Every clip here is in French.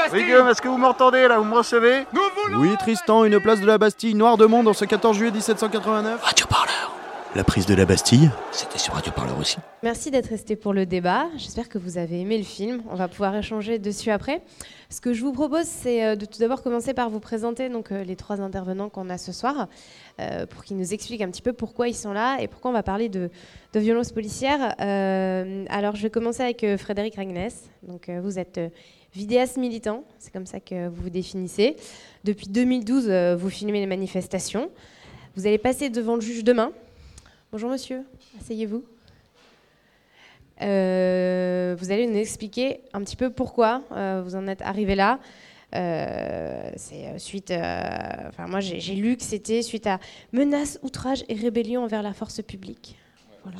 Bastille Oui, Guillaume, est-ce que vous m'entendez là Vous me recevez Nous voulons Oui, Tristan, une place de la Bastille, noir de monde, en ce 14 juillet 1789. Radio Parleur. La prise de la Bastille, c'était sur Radio Parleur aussi. Merci d'être resté pour le débat. J'espère que vous avez aimé le film. On va pouvoir échanger dessus après. Ce que je vous propose, c'est euh, de tout d'abord commencer par vous présenter donc, euh, les trois intervenants qu'on a ce soir, euh, pour qu'ils nous expliquent un petit peu pourquoi ils sont là et pourquoi on va parler de, de violences policières. Euh, alors, je vais commencer avec euh, Frédéric Ragnès. Donc, euh, vous êtes euh, vidéaste militant, c'est comme ça que vous vous définissez. Depuis 2012, euh, vous filmez les manifestations. Vous allez passer devant le juge demain. Bonjour monsieur, asseyez-vous. Euh, vous allez nous expliquer un petit peu pourquoi euh, vous en êtes arrivé là. Euh, c'est suite. enfin, moi, j'ai j'ai lu que c'était suite à menaces, outrages et rébellion envers la force publique. Voilà.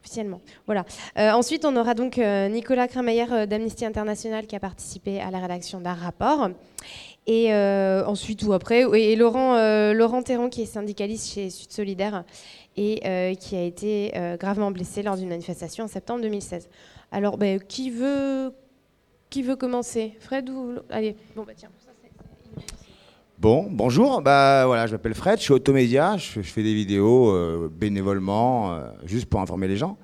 Officiellement. Voilà. Euh, ensuite, on aura donc euh, Nicolas Kramayer euh, d'Amnesty International qui a participé à la rédaction d'un rapport. Et euh, ensuite ou après, et Laurent, Laurent Théron qui est syndicaliste chez Sud Solidaire et qui a été gravement blessé lors d'une manifestation en septembre 2016. Alors, ben, qui veut qui veut commencer? Fred ou allez bon bah tiens. Bon, bonjour, bah voilà, je m'appelle Fred, je suis automédia, je, fais des vidéos euh, bénévolement, euh, juste pour informer les gens,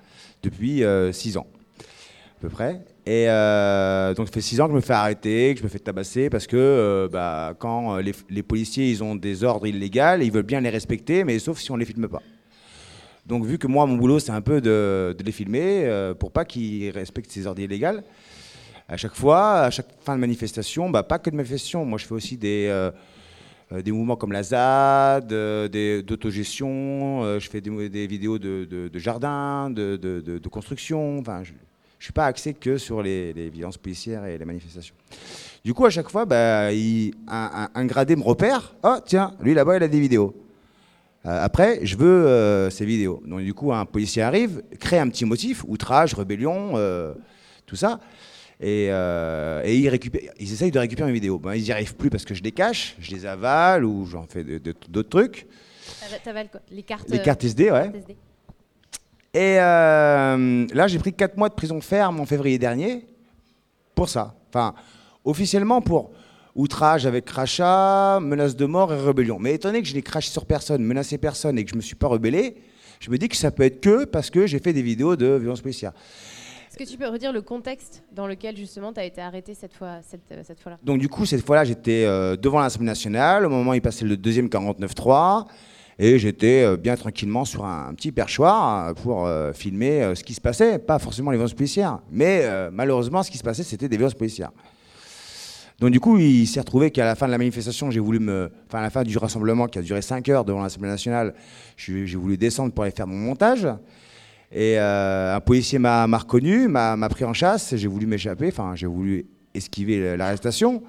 depuis 6 ans, à peu près. Et euh, donc ça fait 6 ans que je me fais arrêter, que je me fais tabasser, parce que euh, bah, quand euh, les, policiers ils ont des ordres illégaux, ils veulent bien les respecter, mais sauf si on les filme pas. Donc vu que moi, mon boulot, c'est un peu de, de les filmer, euh, pour pas qu'ils respectent ces ordres illégaux, à chaque fois, à chaque fin de manifestation, bah, pas que de manifestation, moi je fais aussi des... euh, des mouvements comme la ZAD, euh, d'autogestion, euh, je fais des, vidéos de, de- de jardin, de, construction. Enfin, je ne suis pas axé que sur les, violences policières et les manifestations. Du coup, à chaque fois, bah, un, gradé me repère. Oh, tiens, lui là-bas, il a des vidéos. Après, je veux ces vidéos. Donc, du coup, un policier arrive, crée un petit motif, outrage, rébellion, tout ça. Et, euh, et ils, récupèrent- ils essayent de récupérer mes vidéos. Ben, ils n'y arrivent plus parce que je les cache, je les avale ou j'en fais d'autres trucs. T'avales- t'avales quoi? Les cartes. Les euh, cartes SD, ouais. cartes SD. Et euh, là, j'ai pris 4 mois de prison ferme en février dernier pour ça. Enfin, officiellement pour outrage avec crachat, menace de mort et rébellion. Mais étant donné que je n'ai craché sur personne, menacé personne et que je ne me suis pas rebellé, je me dis que ça peut être que parce que j'ai fait des vidéos de violence policière. Est-ce que tu peux redire le contexte dans lequel justement tu as été arrêté cette euh, fois-là? Donc du coup, cette fois-là, j'étais euh, devant l'Assemblée nationale. Au moment où il passait le deuxième 49.3. Et j'étais euh, bien tranquillement sur un, petit perchoir pour filmer ce qui se passait. Pas forcément les violences policières. Mais malheureusement, ce qui se passait, c'était des violences policières. Donc du coup, il s'est retrouvé qu'à la fin de la manifestation, j'ai voulu me... Enfin, à la fin du rassemblement qui a duré 5 heures devant l'Assemblée nationale, j'ai voulu descendre pour aller faire mon montage. Et euh, un policier m'a reconnu, m'a pris en chasse, j'ai voulu m'échapper, enfin j'ai voulu esquiver l'arrestation.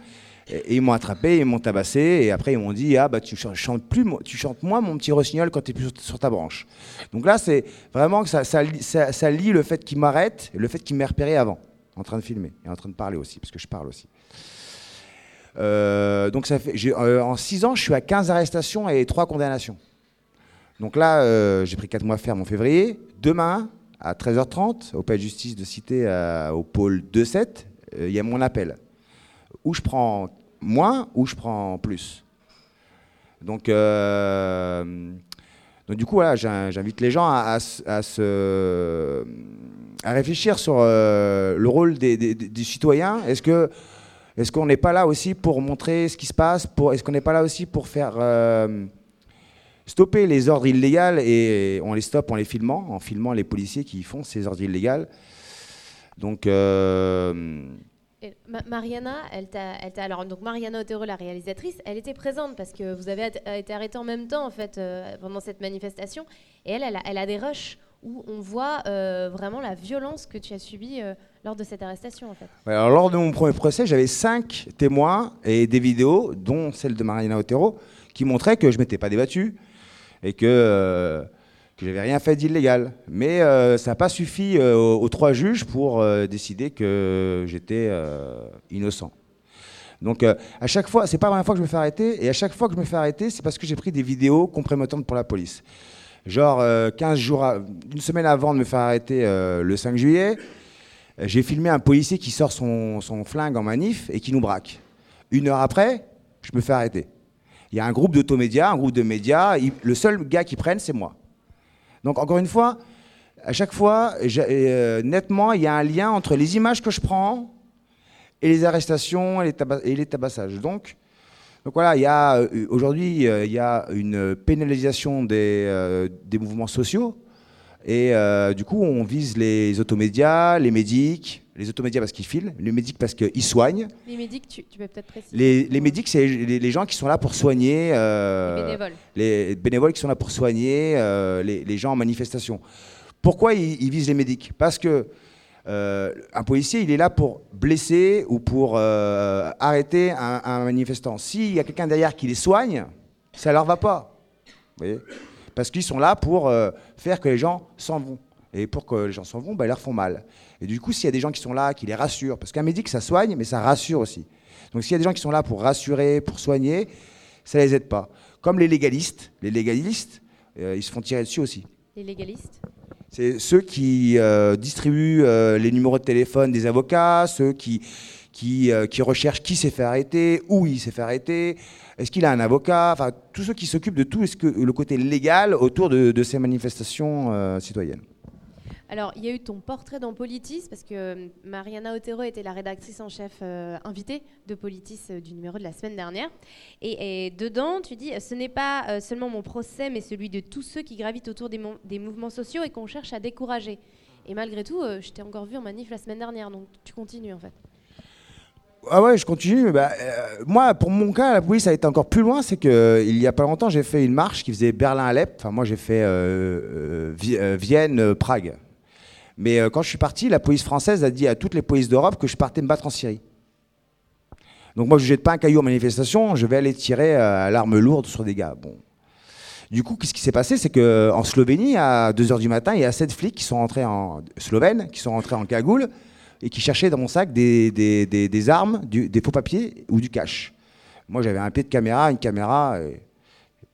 Et, ils m'ont attrapé, ils m'ont tabassé, et après ils m'ont dit ah bah tu ch- chantes plus, tu chantes moins mon petit rossignol quand tu es plus sur, ta branche. Donc là c'est vraiment que ça, lie- le fait qu'ils m'arrêtent le fait qu'ils m'aient repéré avant, en train de filmer et en train de parler aussi, parce que je parle aussi. Euh, donc ça fait, euh, en 6 ans, je suis à 15 arrestations et 3 condamnations. Donc là, euh, j'ai pris 4 mois ferme en février. Demain, à 13h30, au palais de justice de Cité, euh, au pôle 2-7, euh, il y a mon appel. Où je prends moins, ou je prends plus. Donc, du coup, voilà, j'in- j'invite les gens à, se- à réfléchir sur le rôle des, des- des- du citoyen. Est-ce qu'on n'est pas là aussi pour montrer ce qui se passe Est-ce qu'on n'est pas là aussi pour faire stopper les ordres illégaux et on les stoppe en les filmant, en filmant les policiers qui font ces ordres illégaux Donc, euh, Et Ma- Mariana, elle t'a, alors donc Mariana Otero, la réalisatrice, elle était présente parce que vous avez été arrêté en même temps en fait euh, pendant cette manifestation. Et elle, elle a, elle a des rushs où on voit euh, vraiment la violence que tu as subie euh, lors de cette arrestation en fait. Ouais, Alors, lors de mon premier procès, j'avais cinq témoins et des vidéos, dont celle de Mariana Otero, qui montraient que je m'étais pas débattu et que, euh, j'avais rien fait d'illégal. Mais euh, ça n'a pas suffi euh, aux, trois juges pour euh, décider que j'étais innocent. Donc à chaque fois, c'est pas la première fois que je me fais arrêter, et à chaque fois que je me fais arrêter, c'est parce que j'ai pris des vidéos compromettantes pour la police. Genre euh, 15 jours, une semaine avant de me faire arrêter le 5 juillet, j'ai filmé un policier qui sort son flingue en manif et qui nous braque. Une heure après, je me fais arrêter. Il y a un groupe d'automédias, un groupe de médias. le seul gars qui prennent, c'est moi. Donc encore une fois, à chaque fois, euh, nettement, il y a un lien entre les images que je prends et les arrestations et les, tabassages. Donc, voilà, euh, aujourd'hui, euh, il y a une pénalisation des, mouvements sociaux. Et du coup, on vise les automédias, les médics, les automédias parce qu'ils filent, les médics parce qu'ils soignent. Les médics, tu, tu peux peut-être préciser. Les, les médics, c'est les, les gens qui sont là pour soigner. euh, Les bénévoles. les bénévoles qui sont là pour soigner euh, les, les gens en manifestation. Pourquoi ils, ils visent les médics? Parce que euh, un policier, il est là pour blesser ou pour arrêter un, un manifestant. S'il y a quelqu'un derrière qui les soigne, ça leur va pas. Vous voyez? Parce qu'ils sont là pour faire que les gens s'en vont. Et pour que les gens s'en vont, bah, ils leur font mal. Et du coup, s'il y a des gens qui sont là, qui les rassurent, parce qu'un médic, ça soigne, mais ça rassure aussi. Donc s'il y a des gens qui sont là pour rassurer, pour soigner, ça les aide pas. Comme les légalistes. Les légalistes, euh, ils se font tirer dessus aussi. Les légalistes. C'est ceux qui euh, distribuent euh, les numéros de téléphone des avocats, ceux qui, qui, qui recherchent qui s'est fait arrêter, où il s'est fait arrêter, est-ce qu'il a un avocat, enfin tous ceux qui s'occupent de tout ce que, le côté légal autour de, de ces manifestations citoyennes. Alors, il y a eu ton portrait dans Politis, parce que euh, Mariana Otero était la rédactrice en chef euh, invitée de Politis euh, du numéro de la semaine dernière. Et, dedans, tu dis Ce n'est pas seulement mon procès, mais celui de tous ceux qui gravitent autour des, mouvements sociaux et qu'on cherche à décourager. Et malgré tout, je t'ai encore vu en manif la semaine dernière, donc tu continues en fait. Ah ouais, je continue. Bah, moi, pour mon cas, la police a été encore plus loin. C'est que euh, il y a pas longtemps, j'ai fait une marche qui faisait Berlin-Alep. Enfin, moi, j'ai fait Vi- Vienne-Prague. Mais euh, quand je suis parti, la police française a dit à toutes les polices d'Europe que je partais me battre en Syrie. Donc moi, je jette pas un caillou en manifestation, je vais aller tirer euh, à l'arme lourde sur des gars. Bon. Du coup, qu'est-ce qui s'est passé? C'est qu'en Slovénie, à 2h du matin, il y a sept flics qui sont rentrés en slovènes, qui sont rentrés en cagoule et qui cherchaient dans mon sac des, des- des- armes, des faux papiers ou du cash. Moi, j'avais un pied de caméra, une caméra,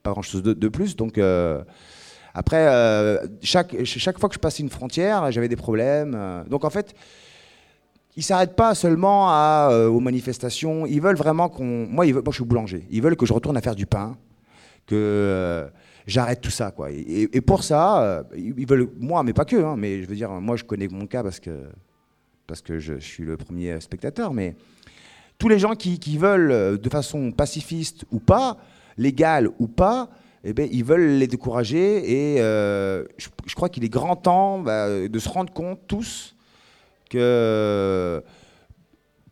pas grand-chose de, de plus. Donc, euh, après, euh, chaque, chaque fois que je passais une frontière, j'avais des problèmes. euh. donc, en fait, ils s'arrêtent pas seulement euh, aux manifestations. Ils veulent vraiment qu'on. Moi, ils veulent- moi, je suis boulanger. Ils veulent que je retourne à faire du pain, que j'arrête tout ça, quoi. Et, pour ça, ils veulent moi, mais pas que. hein, mais je veux dire, moi, je connais mon cas parce que parce que je, suis le premier spectateur. Mais tous les gens qui, qui veulent, de façon pacifiste ou pas, légale ou pas, eh ben, ils veulent les décourager. Et euh, je, crois qu'il est grand temps bah, de se rendre compte tous que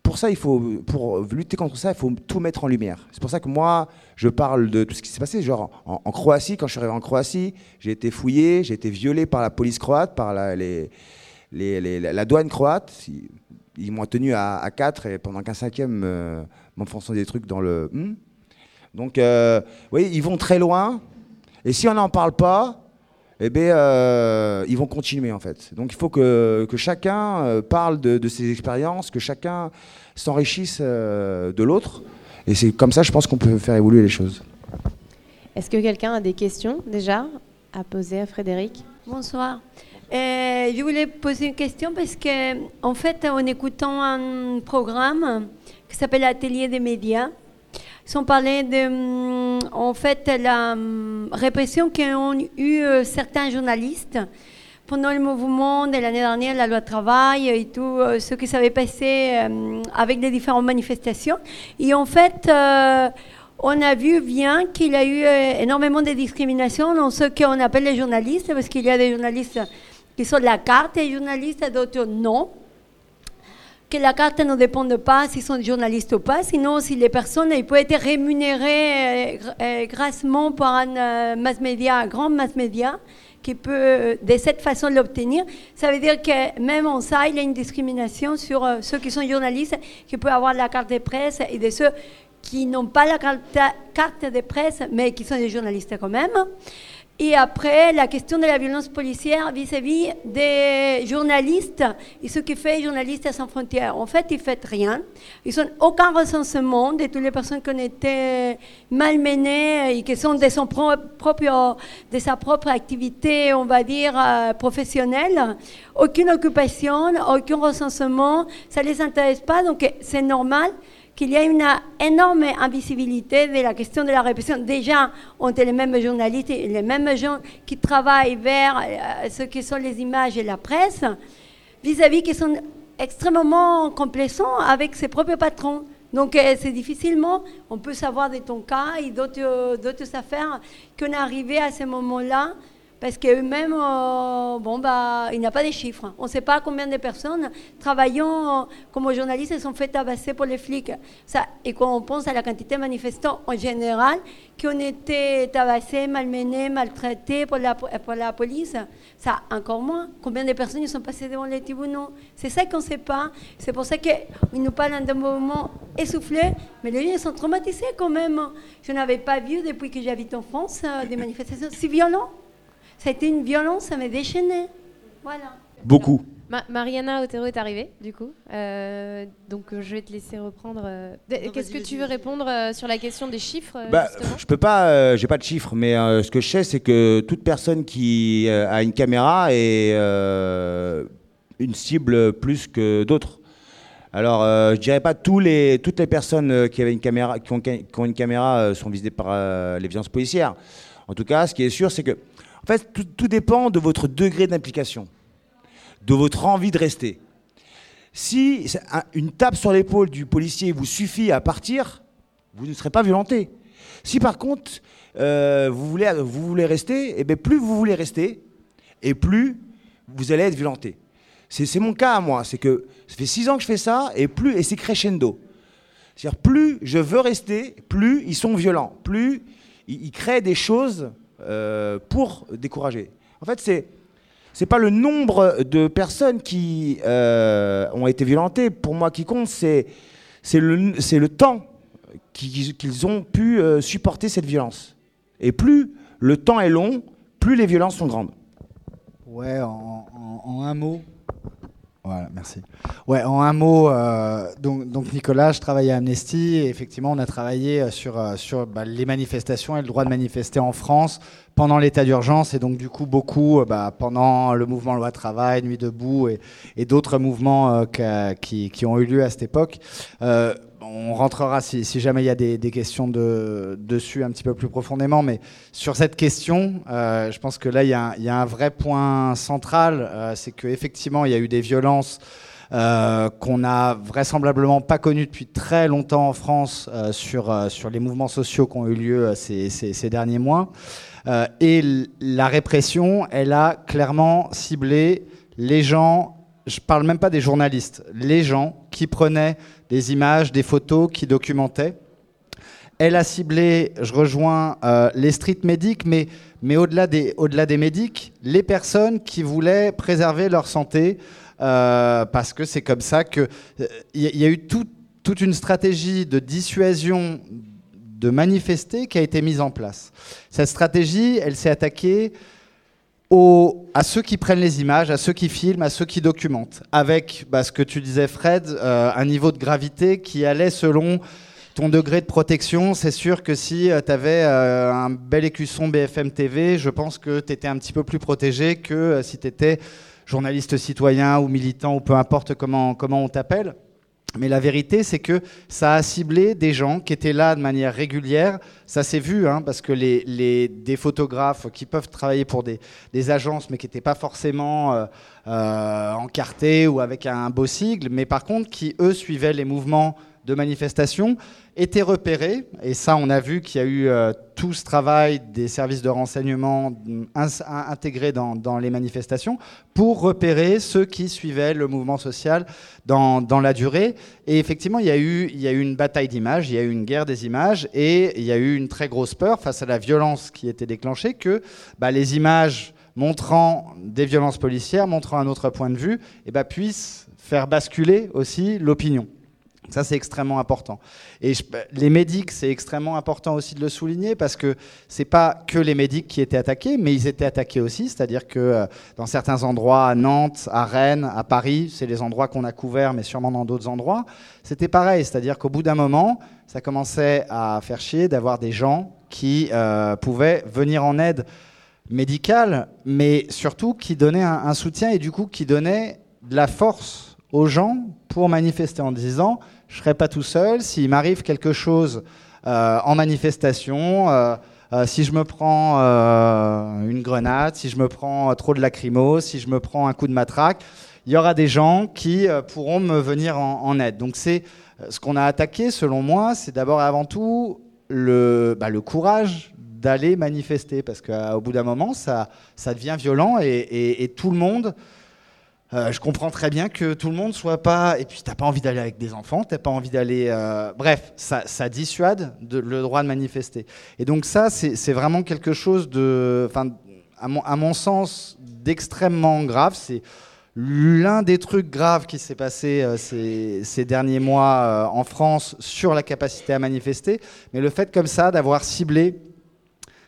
pour ça, il faut, pour lutter contre ça, il faut tout mettre en lumière. C'est pour ça que moi, je parle de tout ce qui s'est passé. Genre, en, Croatie, quand je suis arrivé en Croatie, j'ai été fouillé, j'ai été violé par la police croate, par la, la douane croate. Ils, ils m'ont tenu à, à 4 et pendant qu'un cinquième euh, m'enfonçant des trucs dans le. Hmm? Donc, euh, oui, ils vont très loin. Et si on n'en parle pas, eh bien, euh, ils vont continuer en fait. Donc il faut que, que chacun euh, parle de, de ses expériences, que chacun s'enrichisse euh, de l'autre. Et c'est comme ça, je pense qu'on peut faire évoluer les choses. Est-ce que quelqu'un a des questions déjà à poser à Frédéric? Bonsoir. Euh, je voulais poser une question parce que, en fait, en écoutant un programme qui s'appelle Atelier des médias, ont parlé de, hum, en fait, la hum, répression qu'ont eu euh, certains journalistes pendant le mouvement de l'année dernière, la loi travail et tout euh, ce qui s'avait passé euh, avec les différentes manifestations. Et en fait, euh, on a vu bien qu'il y a eu énormément de discrimination dans ce qu'on appelle les journalistes, parce qu'il y a des journalistes qui sont de la carte et des journalistes, d'autres non. Que la carte ne dépend pas s'ils sont journalistes ou pas, sinon si les personnes ils peuvent être rémunérées euh, euh, grassement par un euh, mass média, un grand mass média, qui peut euh, de cette façon l'obtenir. Ça veut dire que même en ça, il y a une discrimination sur ceux qui sont journalistes, qui peuvent avoir la carte de presse, et de ceux qui n'ont pas la carte de presse, mais qui sont des journalistes quand même. Et après, la question de la violence policière vis-à-vis des journalistes et ce qui fait journalistes sans frontières. En fait, ils ne font rien. Ils n'ont aucun recensement de toutes les personnes qui ont été malmenées et qui sont de sa propre activité, on va dire, euh, professionnelle. Aucune occupation, aucun recensement, ça ne les intéresse pas, donc c'est normal qu'il y a une énorme invisibilité de la question de la répression. Déjà, on est les mêmes journalistes, les mêmes gens qui travaillent vers euh, ce que sont les images et la presse, vis-à-vis qui sont extrêmement complaisants avec ses propres patrons. Donc euh, c'est difficilement, on peut savoir de ton cas et d'autres affaires qu'on est arrivé à ce moment-là parce qu'eux-mêmes, euh, bon, bah, il n'y a pas de chiffres. On ne sait pas combien de personnes travaillant comme journalistes sont fait tabasser pour les flics. Ça, et quand on pense à la quantité de manifestants en général qui ont été tabassés, malmenés, maltraités pour la, police, ça encore moins. Combien de personnes sont passées devant les tribunaux? C'est ça qu'on ne sait pas. C'est pour ça qu'ils nous parlent d'un mouvement essoufflé, mais les gens sont traumatisés quand même. Je n'avais pas vu depuis que j'habite en France euh, des manifestations si violentes. Ça a été une violence, ça m'a déchaîné. Voilà. Beaucoup. Mariana Otero est arrivée, du coup. Euh, donc, euh, je vais te laisser reprendre. Euh, qu'est-ce que tu veux répondre sur la question des chiffres bah, Je peux pas, j'ai pas de chiffres, mais ce que je sais, c'est que toute personne qui a une caméra est une cible plus que d'autres. Alors, je dirais pas tous les, toutes les personnes qui, avaient une caméra, qui, ont, qui ont une caméra sont visées par les violences policières. En tout cas, ce qui est sûr, c'est que en fait, tout, dépend de votre degré d'implication, de votre envie de rester. Si une tape sur l'épaule du policier vous suffit à partir, vous ne serez pas violenté. Si par contre euh, vous, voulez, rester, et eh bien plus vous voulez rester, et plus vous allez être violenté. C'est mon cas à moi, c'est que ça fait six ans que je fais ça, et plus et c'est crescendo. C'est-à-dire plus je veux rester, plus ils sont violents, plus ils créent des choses euh, pour décourager. En fait, c'est c'est pas le nombre de personnes qui euh, ont été violentées. Pour moi, qui compte, c'est c'est le, c'est le temps qu'ils ont pu euh, supporter cette violence. Et plus le temps est long, plus les violences sont grandes. Ouais, en un mot, voilà, merci. Ouais, en un mot, euh, donc, donc, Nicolas, je travaille à Amnesty. Et effectivement, on a travaillé euh, sur, euh, sur bah, les manifestations et le droit de manifester en France pendant l'état d'urgence. Et donc du coup beaucoup bah, pendant le mouvement loi travail, nuit debout et, et d'autres mouvements qui, qui, ont eu lieu à cette époque on rentrera si, jamais il y a des, questions dessus un petit peu plus profondément, mais sur cette question, euh, je pense que là, il y, a un, vrai point central, euh, c'est qu'effectivement, il y a eu des violences euh, qu'on n'a vraisemblablement pas connues depuis très longtemps en France sur, sur les mouvements sociaux qui ont eu lieu ces derniers mois. et la répression, elle a clairement ciblé les gens je parle même pas des journalistes, les gens qui prenaient des images, des photos, qui documentaient. Elle a ciblé, je rejoins euh, les street medics, mais, mais au-delà des, au des médics, les personnes qui voulaient préserver leur santé, euh, parce que c'est comme ça qu'il il euh, y, a eu toute une stratégie de dissuasion de manifester qui a été mise en place. Cette stratégie, elle s'est attaquée à ceux qui prennent les images, à ceux qui filment, à ceux qui documentent, avec bah, ce que tu disais Fred, euh, un niveau de gravité qui allait selon ton degré de protection. C'est sûr que si euh, tu avais euh, un bel écusson BFM TV, je pense que tu un petit peu plus protégé que si tu étais journaliste citoyen ou militant ou peu importe comment on t'appelle. Mais la vérité, c'est que ça a ciblé des gens qui étaient là de manière régulière. Ça s'est vu, hein, parce que les, des photographes qui peuvent travailler pour des, agences, mais qui n'étaient pas forcément euh, euh, encartés ou avec un beau sigle, mais par contre qui, eux, suivaient les mouvements de manifestation étaient repérés, et ça on a vu qu'il y a eu euh, tout ce travail des services de renseignement intégrés dans, les manifestations pour repérer ceux qui suivaient le mouvement social dans, la durée. Et effectivement, il y a eu, il y a eu une bataille d'images, il y a eu une guerre des images, et il y a eu une très grosse peur face à la violence qui était déclenchée que bah, les images montrant des violences policières, montrant un autre point de vue, et eh bah, puissent faire basculer aussi l'opinion. Ça, c'est extrêmement important. Et les médics, c'est extrêmement important aussi de le souligner parce que c'est pas que les médics qui étaient attaqués, mais ils étaient attaqués aussi. C'est-à-dire que euh, dans certains endroits, à Nantes, à Rennes, à Paris, c'est les endroits qu'on a couverts, mais sûrement dans d'autres endroits, c'était pareil. C'est-à-dire qu'au bout d'un moment, ça commençait à faire chier d'avoir des gens qui euh, pouvaient venir en aide médicale, mais surtout qui donnaient un, un soutien et du coup qui donnaient de la force aux gens pour manifester en disant je serai pas tout seul s'il m'arrive quelque chose euh, en manifestation euh, euh, si je me prends une grenade si je me prends trop de lacrymo si je me prends un coup de matraque il y aura des gens qui pourront me venir en, aide. Donc c'est ce qu'on a attaqué selon moi c'est d'abord et avant tout le, bah, courage d'aller manifester. Parce qu'au bout d'un moment ça, devient violent et, tout le monde je comprends très bien que tout le monde soit pas. Et puis, t'as pas envie d'aller avec des enfants, t'as pas envie d'aller. euh, Bref, ça, dissuade de- le droit de manifester. Et donc, ça, c'est vraiment quelque chose de. Enfin, à mon, sens, d'extrêmement grave. C'est l'un des trucs graves qui s'est passé euh, ces, derniers mois euh, en France sur la capacité à manifester. Mais le fait comme ça d'avoir ciblé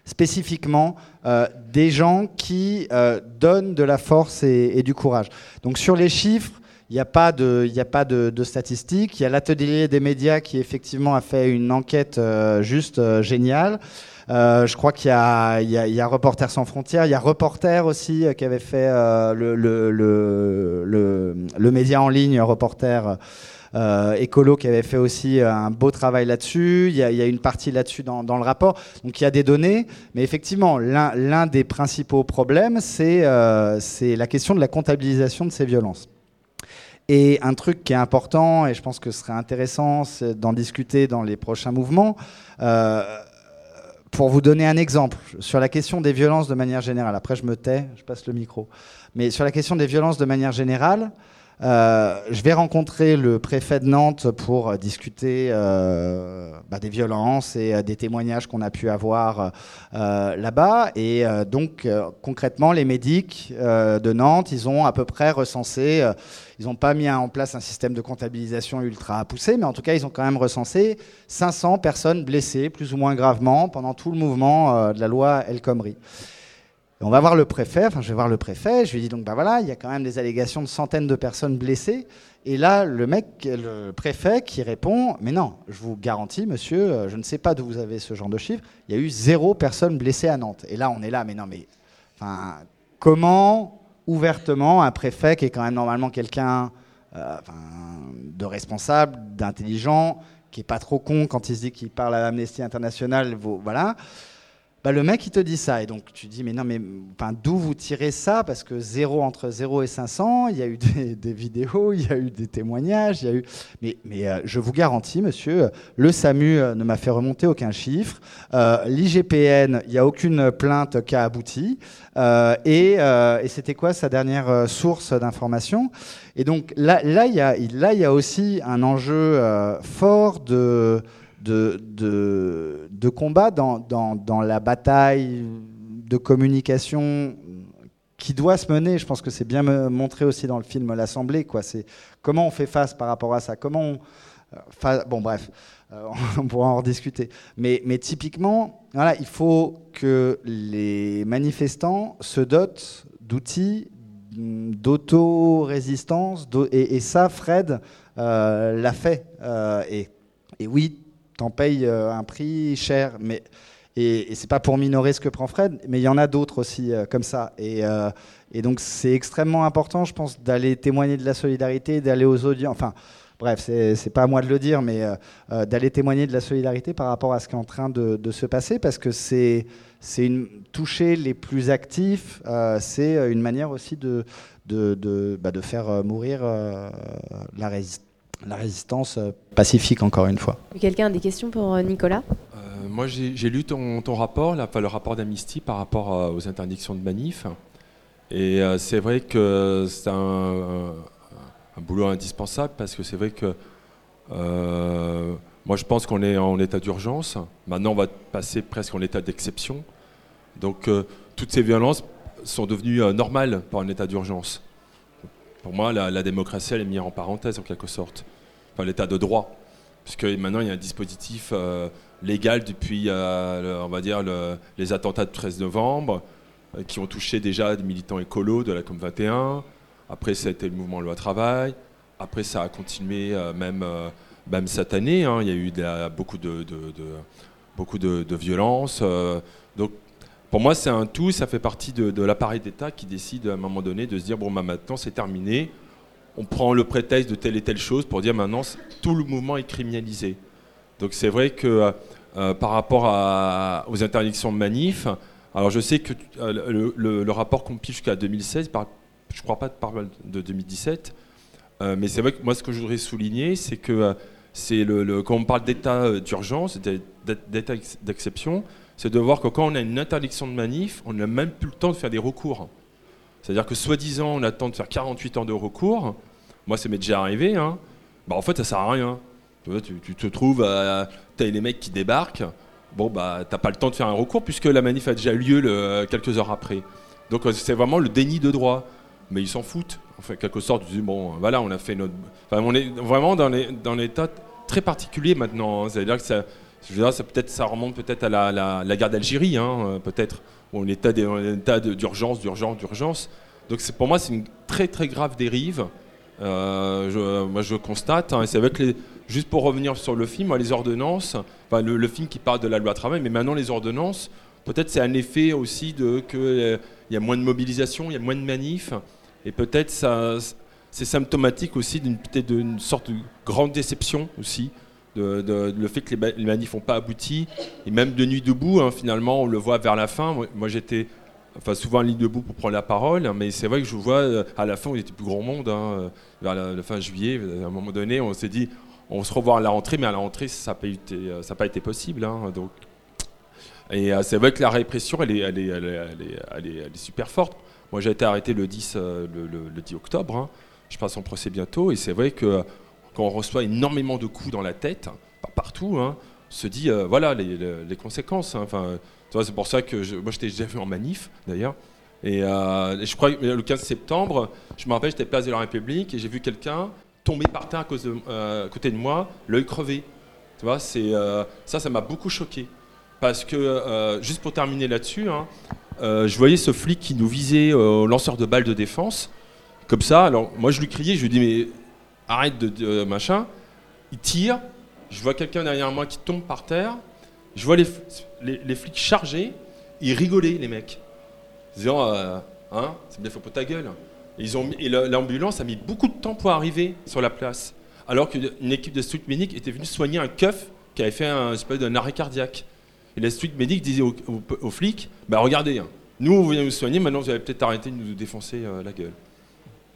spécifiquement euh, des gens qui euh, donnent de la force et, du courage. Donc sur les chiffres, il n'y a pas de, a pas de, de statistiques. Il y a l'atelier des médias qui effectivement a fait une enquête euh, juste euh, géniale. Euh, je crois qu'il y y, y a Reporters sans frontières, il y a Reporter aussi euh, qui avait fait euh, le, le, le, le, média en ligne Reporter euh, écolo qui avait fait aussi euh, un beau travail là-dessus. Il y, a, une partie là-dessus dans, le rapport. Donc il y a des données, mais effectivement, l'un des principaux problèmes, c'est euh, c'est la question de la comptabilisation de ces violences. Et un truc qui est important, et je pense que ce serait intéressant d'en discuter dans les prochains mouvements, euh, pour vous donner un exemple, sur la question des violences de manière générale, après je me tais, je passe le micro, mais sur la question des violences de manière générale, euh, je vais rencontrer le préfet de Nantes pour euh, discuter euh, bah, des violences et des témoignages qu'on a pu avoir là-bas. Et donc, concrètement, les médics de Nantes, ils ont à peu près recensé, ils n'ont pas mis en place un système de comptabilisation ultra poussé, mais en tout cas, ils ont quand même recensé 500 personnes blessées, plus ou moins gravement, pendant tout le mouvement de la loi El Khomri. On va voir le préfet, enfin je vais voir le préfet, je lui dis donc bah voilà, il y a quand même des allégations de centaines de personnes blessées. Et là, le mec, le préfet qui répond, mais non, je vous garantis, monsieur, euh, je ne sais pas d'où vous avez ce genre de chiffres, il y a eu zéro personne blessée à Nantes. Et là, on est là, mais non, mais comment ouvertement un préfet qui est quand même normalement quelqu'un euh, de responsable, d'intelligent, qui est pas trop con quand il se dit qu'il parle à l'Amnesty International, voilà. Bah, le mec, il te dit ça. Et donc, tu dis, mais non, mais d'où vous tirez ça? Parce que 0 entre 0 et 500, il y a eu des, vidéos, il y a eu des témoignages, il y a eu. Mais, mais euh, je vous garantis, monsieur, le SAMU euh, ne m'a fait remonter aucun chiffre. Euh, L'IGPN, il n'y a aucune plainte qui a abouti. Euh, et et c'était quoi sa dernière source d'information? Et donc, là, là, il y a, là, il y a aussi un enjeu fort de de, de, combat dans, la bataille de communication qui doit se mener. Je pense que c'est bien montré aussi dans le film L'Assemblée. comment on fait face par rapport à ça. Comment euh, bon, bref, euh, on pourra en rediscuter. Mais, typiquement, il faut que les manifestants se dotent d'outils mm, d'auto-résistance. d'au- Et, ça, Fred euh, l'a fait. Et oui, t'en payes euh, un prix cher, mais et, et c'est pas pour minorer ce que prend Fred, mais il y en a d'autres aussi euh, comme ça. Et, euh, et donc c'est extrêmement important, je pense, d'aller témoigner de la solidarité, d'aller aux audiences. Enfin, bref, c'est pas à moi de le dire, mais d'aller témoigner de la solidarité par rapport à ce qui est en train de, se passer, parce que c'est toucher les plus actifs, c'est une manière aussi de bah, faire mourir la, rési- la résistance euh, pacifique encore une fois. Quelqu'un a des questions pour euh, Nicolas? Euh, moi, j'ai lu ton, ton rapport, là, enfin, le rapport d'Amnesty par rapport aux interdictions de manif. Et euh, c'est vrai que c'est un, un- un boulot indispensable parce que c'est vrai que euh, moi, je pense qu'on est en état d'urgence. Maintenant, on va passer presque en état d'exception. Donc, euh, toutes ces violences sont devenues euh, normales par un état d'urgence. Pour moi, la, la démocratie, elle est mise en parenthèse en quelque sorte. Enfin l'état de droit, puisque maintenant il y a un dispositif euh, légal depuis, euh, on va dire, le- les attentats de 13 novembre, euh, qui ont touché déjà des militants écolos de la COM21. Après, ça a été le mouvement Loi Travail. Après, ça a continué même, cette année. hein. Il y a eu beaucoup de, de- violence. donc, pour moi, c'est un tout. Ça fait partie de, de l'appareil d'État qui décide à un moment donné de se dire bon, bah, maintenant, c'est terminé. On prend le prétexte de telle et telle chose pour dire maintenant, tout le mouvement est criminalisé. Donc, c'est vrai que euh, par rapport aux interdictions de manif, alors je sais que euh, le, rapport qu'on pige jusqu'à 2016, par- je crois pas parle de 2017, euh, mais c'est vrai que moi, ce que je voudrais souligner, c'est que euh, c'est le, quand on parle d'état euh, d'urgence, d'é- d'état ex- d'exception, c'est de voir que quand on a une interdiction de manif, on n'a même plus le temps de faire des recours. C'est-à-dire que soi-disant, on attend de faire 48 heures de recours. Moi, ça m'est déjà arrivé. Hein. Bah, en fait, ça sert à rien. Tu, vois, tu, tu te trouves, euh, t'as les mecs qui débarquent. Bon, bah, t'as pas le temps de faire un recours puisque la manif a déjà lieu quelques heures après. Donc, euh, c'est vraiment le déni de droit. Mais ils s'en foutent. Enfin, quelque sorte, ils disent, bon, voilà, on a fait notre. Enfin, on est vraiment dans, les, dans l'état très particulier maintenant. hein. C'est-à-dire que ça, dire, ça, peut-être, ça remonte peut-être à la guerre d'Algérie, hein, euh, peut-être. On était dans un état d'urgence, d'urgence, d'urgence. Donc, pour moi, c'est une très, très grave dérive. Euh, je, moi, je constate. hein, c'est avec les. Juste pour revenir sur le film, moi, les ordonnances, enfin, le, film qui parle de la loi travail, mais maintenant les ordonnances, peut-être c'est un effet aussi de que euh, y a moins de mobilisation, il y a moins de manifs, et peut-être ça, c'est symptomatique aussi d'une sorte de grande déception aussi, de, le fait que les, manifs n'ont pas abouti, et même de nuit debout, hein, finalement, on le voit vers la fin. Moi, j'étais enfin souvent en ligne debout pour prendre la parole, hein, mais c'est vrai que je vois euh, à la fin, on était plus grand monde, hein, euh, vers la, fin juillet, à un moment donné, on s'est dit, on se revoit à la rentrée, mais à la rentrée, ça n'a pas, euh, pas été possible. donc. Et euh, c'est vrai que la répression, elle est, elle est, elle est, elle est, super forte. Moi, j'ai été arrêté le 10, euh, le, le- le 10 octobre. Je passe en procès bientôt. Et c'est vrai que euh, quand on reçoit énormément de coups dans la tête, partout, hein, se dit, euh, voilà les, conséquences. hein. C'est pour ça que je, moi, j'étais déjà vu en manif, d'ailleurs. Et, euh, je crois que le 15 septembre, je me rappelle, j'étais place de la République et j'ai vu quelqu'un tomber par terre à, euh, côté de moi, l'œil crevé. Tu vois, c'est, ça, ça m'a beaucoup choqué. Parce que, juste pour terminer là-dessus, hein, je voyais ce flic qui nous visait au lanceur de balles de défense, comme ça. Alors, moi, je lui criais, je lui dis, mais arrête de, de- machin. Il tire, je vois quelqu'un derrière moi qui tombe par terre, je vois les, les, flics chargés, ils rigolaient, les mecs. Disant, euh, hein, c'est bien, faut pas ta gueule. Et, ils ont et la- l'ambulance a mis beaucoup de temps pour arriver sur la place. Alors qu'une équipe de street medic était venue soigner un keuf qui avait fait un d'un arrêt cardiaque. Et la street medic disait aux, flics bah regardez, hein, nous on vient vous soigner, maintenant vous allez peut-être arrêter de nous défoncer euh, la gueule.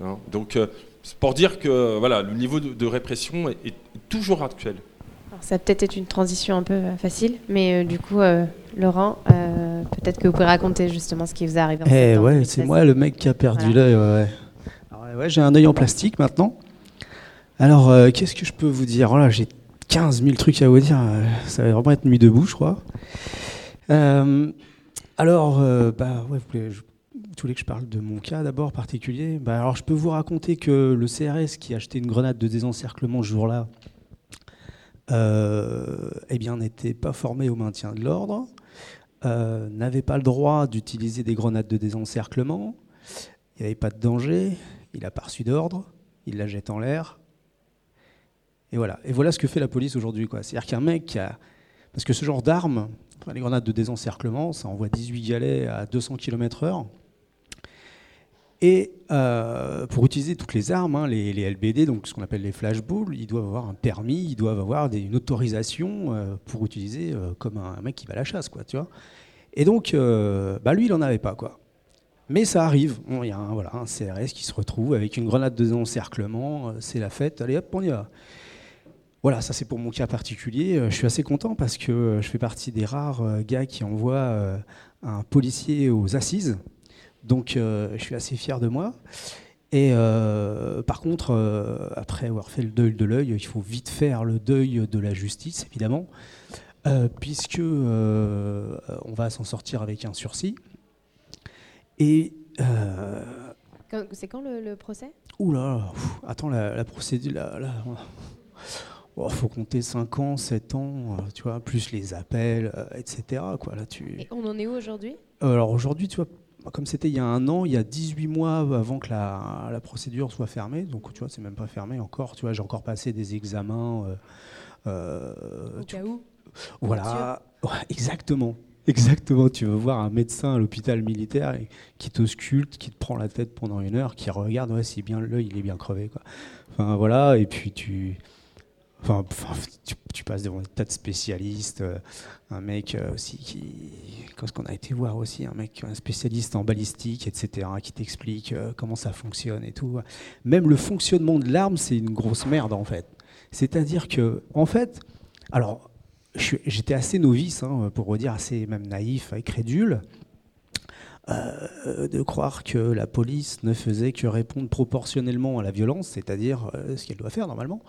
Hein, donc euh, pour dire que voilà, le niveau de, de répression est, est toujours actuel. Alors, ça a peut-être été une transition un peu euh, facile, mais euh, du coup, euh, Laurent, euh, peut-être que vous pouvez raconter justement ce qui vous est arrivé en Eh ouais, 2016. c'est moi le mec qui a perdu l'œil. Ouais, ouais. Alors, ouais, ouais, j'ai un œil en plastique maintenant. Alors, euh, qu'est-ce que je peux vous dire? Voilà, j'ai 15 000 trucs à vous dire. Ça va vraiment être nuit debout, je crois. Euh, alors, euh, bah, ouais, vous voulez, je- vous voulez que je parle de mon cas d'abord particulier bah, Alors, je peux vous raconter que le CRS qui a acheté une grenade de désencerclement ce jour-là, euh, eh bien, n'était pas formé au maintien de l'ordre, euh, n'avait pas le droit d'utiliser des grenades de désencerclement, il n'y avait pas de danger, il n'a pas reçu d'ordre, il la jette en l'air. Et voilà. Et voilà ce que fait la police aujourd'hui. C'est-à-dire qu'un mec qui a. Parce que ce genre d'armes, les grenades de désencerclement, ça envoie 18 galets à 200 km/h. Et euh, pour utiliser toutes les armes, hein, les, LBD, donc ce qu'on appelle les flashballs, ils doivent avoir un permis, ils doivent avoir une autorisation euh, pour utiliser euh, comme un, mec qui va à la chasse, quoi, tu vois. Et donc, bah lui, il en avait pas, quoi. Mais ça arrive. Il y a un, un CRS qui se retrouve avec une grenade de désencerclement, euh, c'est la fête, allez hop, on y va. Voilà, ça c'est pour mon cas particulier. Je suis assez content parce que je fais partie des rares gars qui envoient un policier aux assises. Donc euh, je suis assez fier de moi. Et euh, par contre, euh, après avoir fait le deuil de l'œil, il faut vite faire le deuil de la justice, évidemment, puisque on va s'en sortir avec un sursis. Et C'est quand le, le procès? Ouh là, là, pff, attends, la, la procédure, là, là, il faut compter 5 ans, 7 ans, euh, tu vois, plus les appels, euh, etc. Quoi, là, tu... Et on en est où aujourd'hui? Alors aujourd'hui, tu vois, comme c'était il y a un an, il y a 18 mois avant que la, la procédure soit fermée, donc tu vois, c'est même pas fermé encore, tu vois, j'ai encore passé des examens. euh, euh, Au cas où voilà, Ouais, exactement. Exactement, tu veux voir un médecin à l'hôpital militaire et- qui t'ausculte, qui te prend la tête pendant une heure, qui regarde, ouais, si bien l'œil, il est bien crevé, quoi. Enfin voilà, et puis tu, enfin, tu, passes devant des tas de spécialistes, euh, un mec euh, aussi qui, qu'est-ce qu'on a été voir aussi, un mec, un spécialiste en balistique, etc., qui t'explique euh, comment ça fonctionne et tout. Même le fonctionnement de l'arme, c'est une grosse merde en fait. C'est-à-dire que, en fait, alors j'étais assez novice, hein, pour dire assez même naïf et crédule, de croire que la police ne faisait que répondre proportionnellement à la violence, c'est-à-dire ce qu'elle doit faire normalement.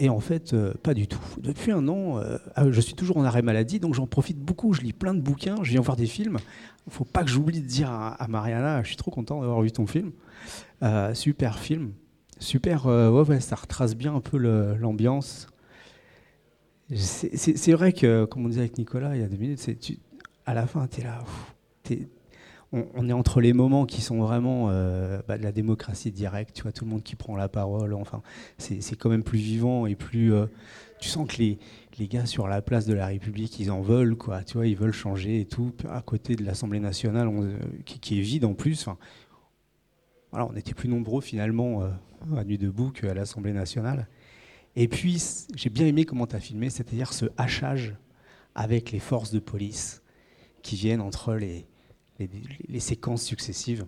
Et en fait, euh, pas du tout. Depuis un an, euh, ah, je suis toujours en arrêt maladie, donc j'en profite beaucoup. Je lis plein de bouquins, je viens voir des films. Il faut pas que j'oublie de dire à, Mariana, je suis trop content d'avoir vu ton film. Euh, super film. Super, ouais, ouais, ça retrace bien un peu l'ambiance. C'est vrai que, comme on disait avec Nicolas il y a deux minutes, à la fin, tu es là. On, est entre les moments qui sont vraiment euh, bah, de la démocratie directe, tu vois, tout le monde qui prend la parole. Enfin, c'est quand même plus vivant et plus. euh, tu sens que les, les gars sur la place de la République, ils en veulent, quoi. Tu vois, ils veulent changer et tout. À côté de l'Assemblée nationale, on, euh, qui, est vide en plus. Voilà, on était plus nombreux finalement à Nuit debout qu'à l'Assemblée nationale. Et puis, j'ai bien aimé comment tu as filmé, c'est-à-dire ce hachage avec les forces de police qui viennent entre les, les, séquences successives.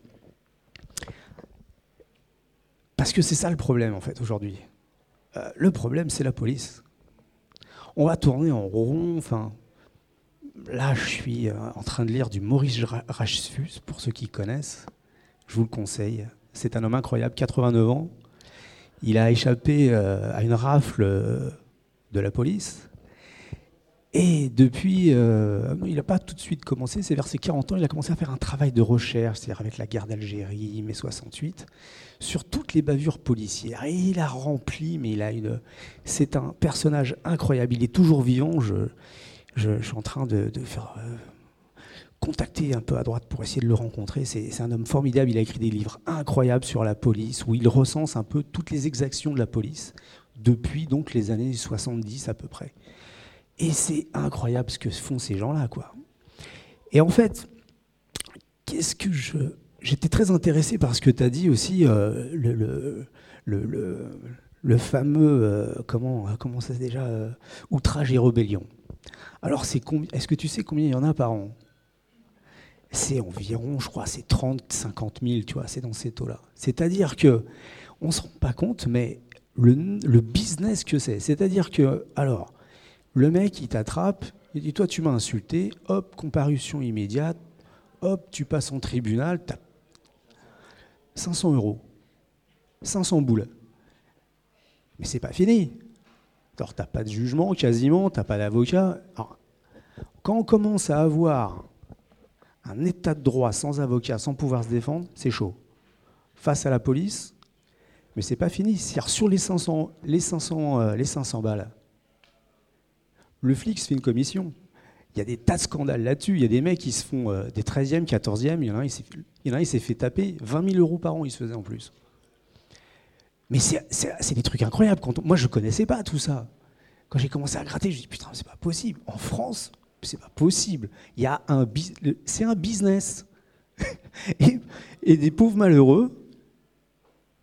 Parce que c'est ça le problème, en fait, aujourd'hui. Euh, le problème, c'est la police. On va tourner en rond, enfin... Là, je suis euh, en train de lire du Maurice Ra- Rachfus, pour ceux qui connaissent. Je vous le conseille. C'est un homme incroyable, 89 ans. Il a échappé euh, à une rafle de la police. Et depuis, euh, il n'a pas tout de suite commencé, c'est vers ses 40 ans, il a commencé à faire un travail de recherche, c'est-à-dire avec la guerre d'Algérie, mai 68, sur toutes les bavures policières. Et il a rempli, mais il a une. C'est un personnage incroyable. Il est toujours vivant. Je, je, suis en train de, de faire. euh, contacter un peu à droite pour essayer de le rencontrer. C'est c'est un homme formidable. Il a écrit des livres incroyables sur la police, où il recense un peu toutes les exactions de la police depuis donc les années 70 à peu près. Et c'est incroyable ce que font ces gens-là, quoi. Et en fait, qu'est-ce que je. J'étais très intéressé par ce que tu as dit aussi, euh, le, le, le, le- fameux. euh, comment, comment ça déjà euh, Outrage et rébellion. Alors, c'est combi- est-ce que tu sais combien il y en a par an? C'est environ, je crois, c'est 30, 50 000, tu vois, c'est dans ces taux-là. C'est-à-dire que on ne se rend pas compte, mais le, le business que c'est. C'est-à-dire que, alors, le mec, il t'attrape, il dit Toi, tu m'as insulté, hop, comparution immédiate, hop, tu passes en tribunal, t'as 500 euros. 500 boules. Mais c'est pas fini. Alors, t'as pas de jugement quasiment, t'as pas d'avocat. Quand on commence à avoir un état de droit sans avocat, sans pouvoir se défendre, c'est chaud. Face à la police, mais c'est pas fini. Sur les 500, les 500, euh, les 500 balles, le flic se fait une commission. Il y a des tas de scandales là-dessus. Il y a des mecs qui se font euh, des 13e, 14e. Il y en a un, il s'est fait taper 20 000 euros par an, il se faisait en plus. Mais c'est- des trucs incroyables. Moi, je ne connaissais pas tout ça. Quand j'ai commencé à gratter, je me dis putain, c'est pas possible. En France, c'est pas possible. C'est un business. et, et des pauvres malheureux,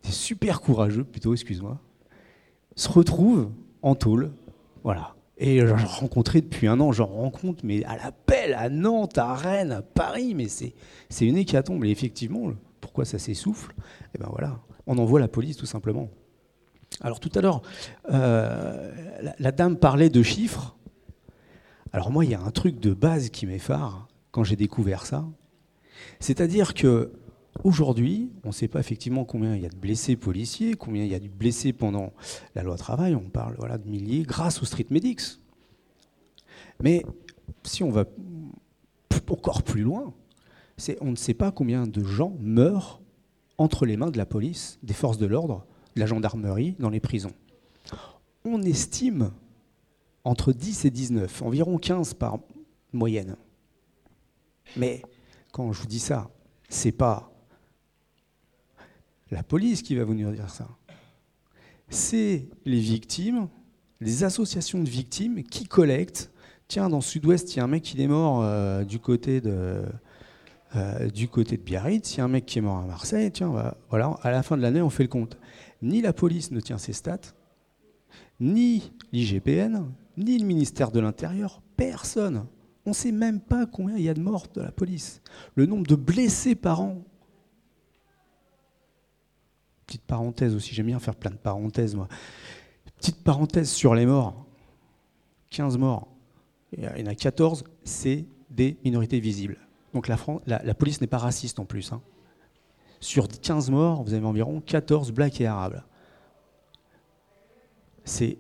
des super courageux plutôt, excuse-moi, se retrouvent en tôle. Voilà. Et j'en ai rencontré depuis un an, j'en rencontre, mais à l'appel, à Nantes, à Rennes, à Paris, mais c'est c'est une hécatombe. Et effectivement, pourquoi ça s'essouffle? Eh ben voilà, on envoie la police tout simplement. Alors tout à l'heure, euh, la, la dame parlait de chiffres. Alors moi, il y a un truc de base qui m'effare quand j'ai découvert ça. C'est-à-dire que aujourd'hui, on ne sait pas effectivement combien il y a de blessés policiers, combien il y a de blessés pendant la loi travail. On parle voilà, de milliers grâce aux street medics. Mais si on va encore plus loin, on ne sait pas combien de gens meurent entre les mains de la police, des forces de l'ordre, de la gendarmerie, dans les prisons. on estime entre 10 et 19, environ 15 par moyenne. Mais quand je vous dis ça, c'est pas la police qui va vous dire ça. C'est les victimes, les associations de victimes qui collectent. Tiens, dans sud-ouest, il y a un mec qui est mort euh, du côté de, euh, du côté de Biarritz, il y a un mec qui est mort à Marseille, tiens, voilà, à la fin de l'année, on fait le compte. Ni la police ne tient ses stats, ni l'IGPN, ni le ministère de l'Intérieur, personne. On ne sait même pas combien il y a de morts de la police. Le nombre de blessés par an. Petite parenthèse aussi, j'aime bien faire plein de parenthèses, moi. Petite parenthèse sur les morts. 15 morts. Il y en a 14, c'est des minorités visibles. Donc la, la, police n'est pas raciste en plus. Hein. Sur 15 morts, vous avez environ 14 blacks et arabes. C'est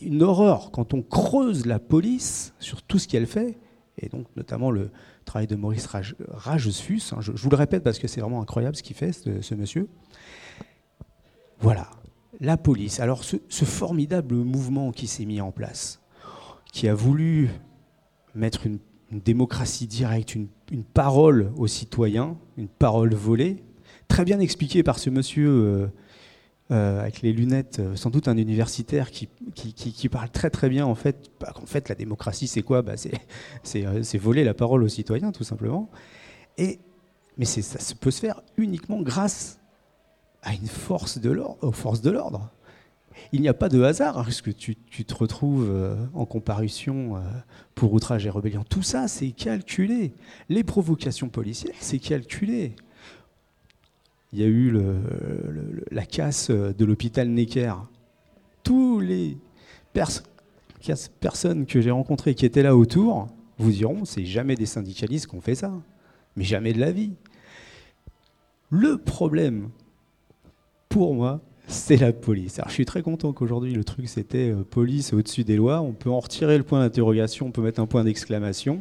une horreur quand on creuse la police sur tout ce qu'elle fait, et donc notamment le travail de Maurice Ragesfus. Hein. je, vous le répète parce que c'est vraiment incroyable ce qu'il fait, ce, monsieur. Voilà, la police. Alors ce, formidable mouvement qui s'est mis en place, qui a voulu mettre une démocratie directe, une, parole aux citoyens, une parole volée, très bien expliquée par ce monsieur euh, euh, avec les lunettes, euh, sans doute un universitaire qui, qui, parle très très bien en fait. Bah, en fait, la démocratie, c'est quoi? Bah, C'est voler la parole aux citoyens, tout simplement. Et, mais ça peut se faire uniquement grâce à une force de aux forces de l'ordre. Il n'y a pas de hasard, puisque tu, te retrouves euh, en comparution euh, pour outrage et rébellion. Tout ça, c'est calculé. Les provocations policières, c'est calculé. Il y a eu la casse de l'hôpital Necker. Tous les personnes que j'ai rencontrées qui étaient là autour vous diront, c'est jamais des syndicalistes qui ont fait ça. Mais jamais de la vie. Le problème, pour moi, c'est la police. Alors je suis très content qu'aujourd'hui le truc c'était euh, police au-dessus des lois. On peut en retirer le point d'interrogation, on peut mettre un point d'exclamation.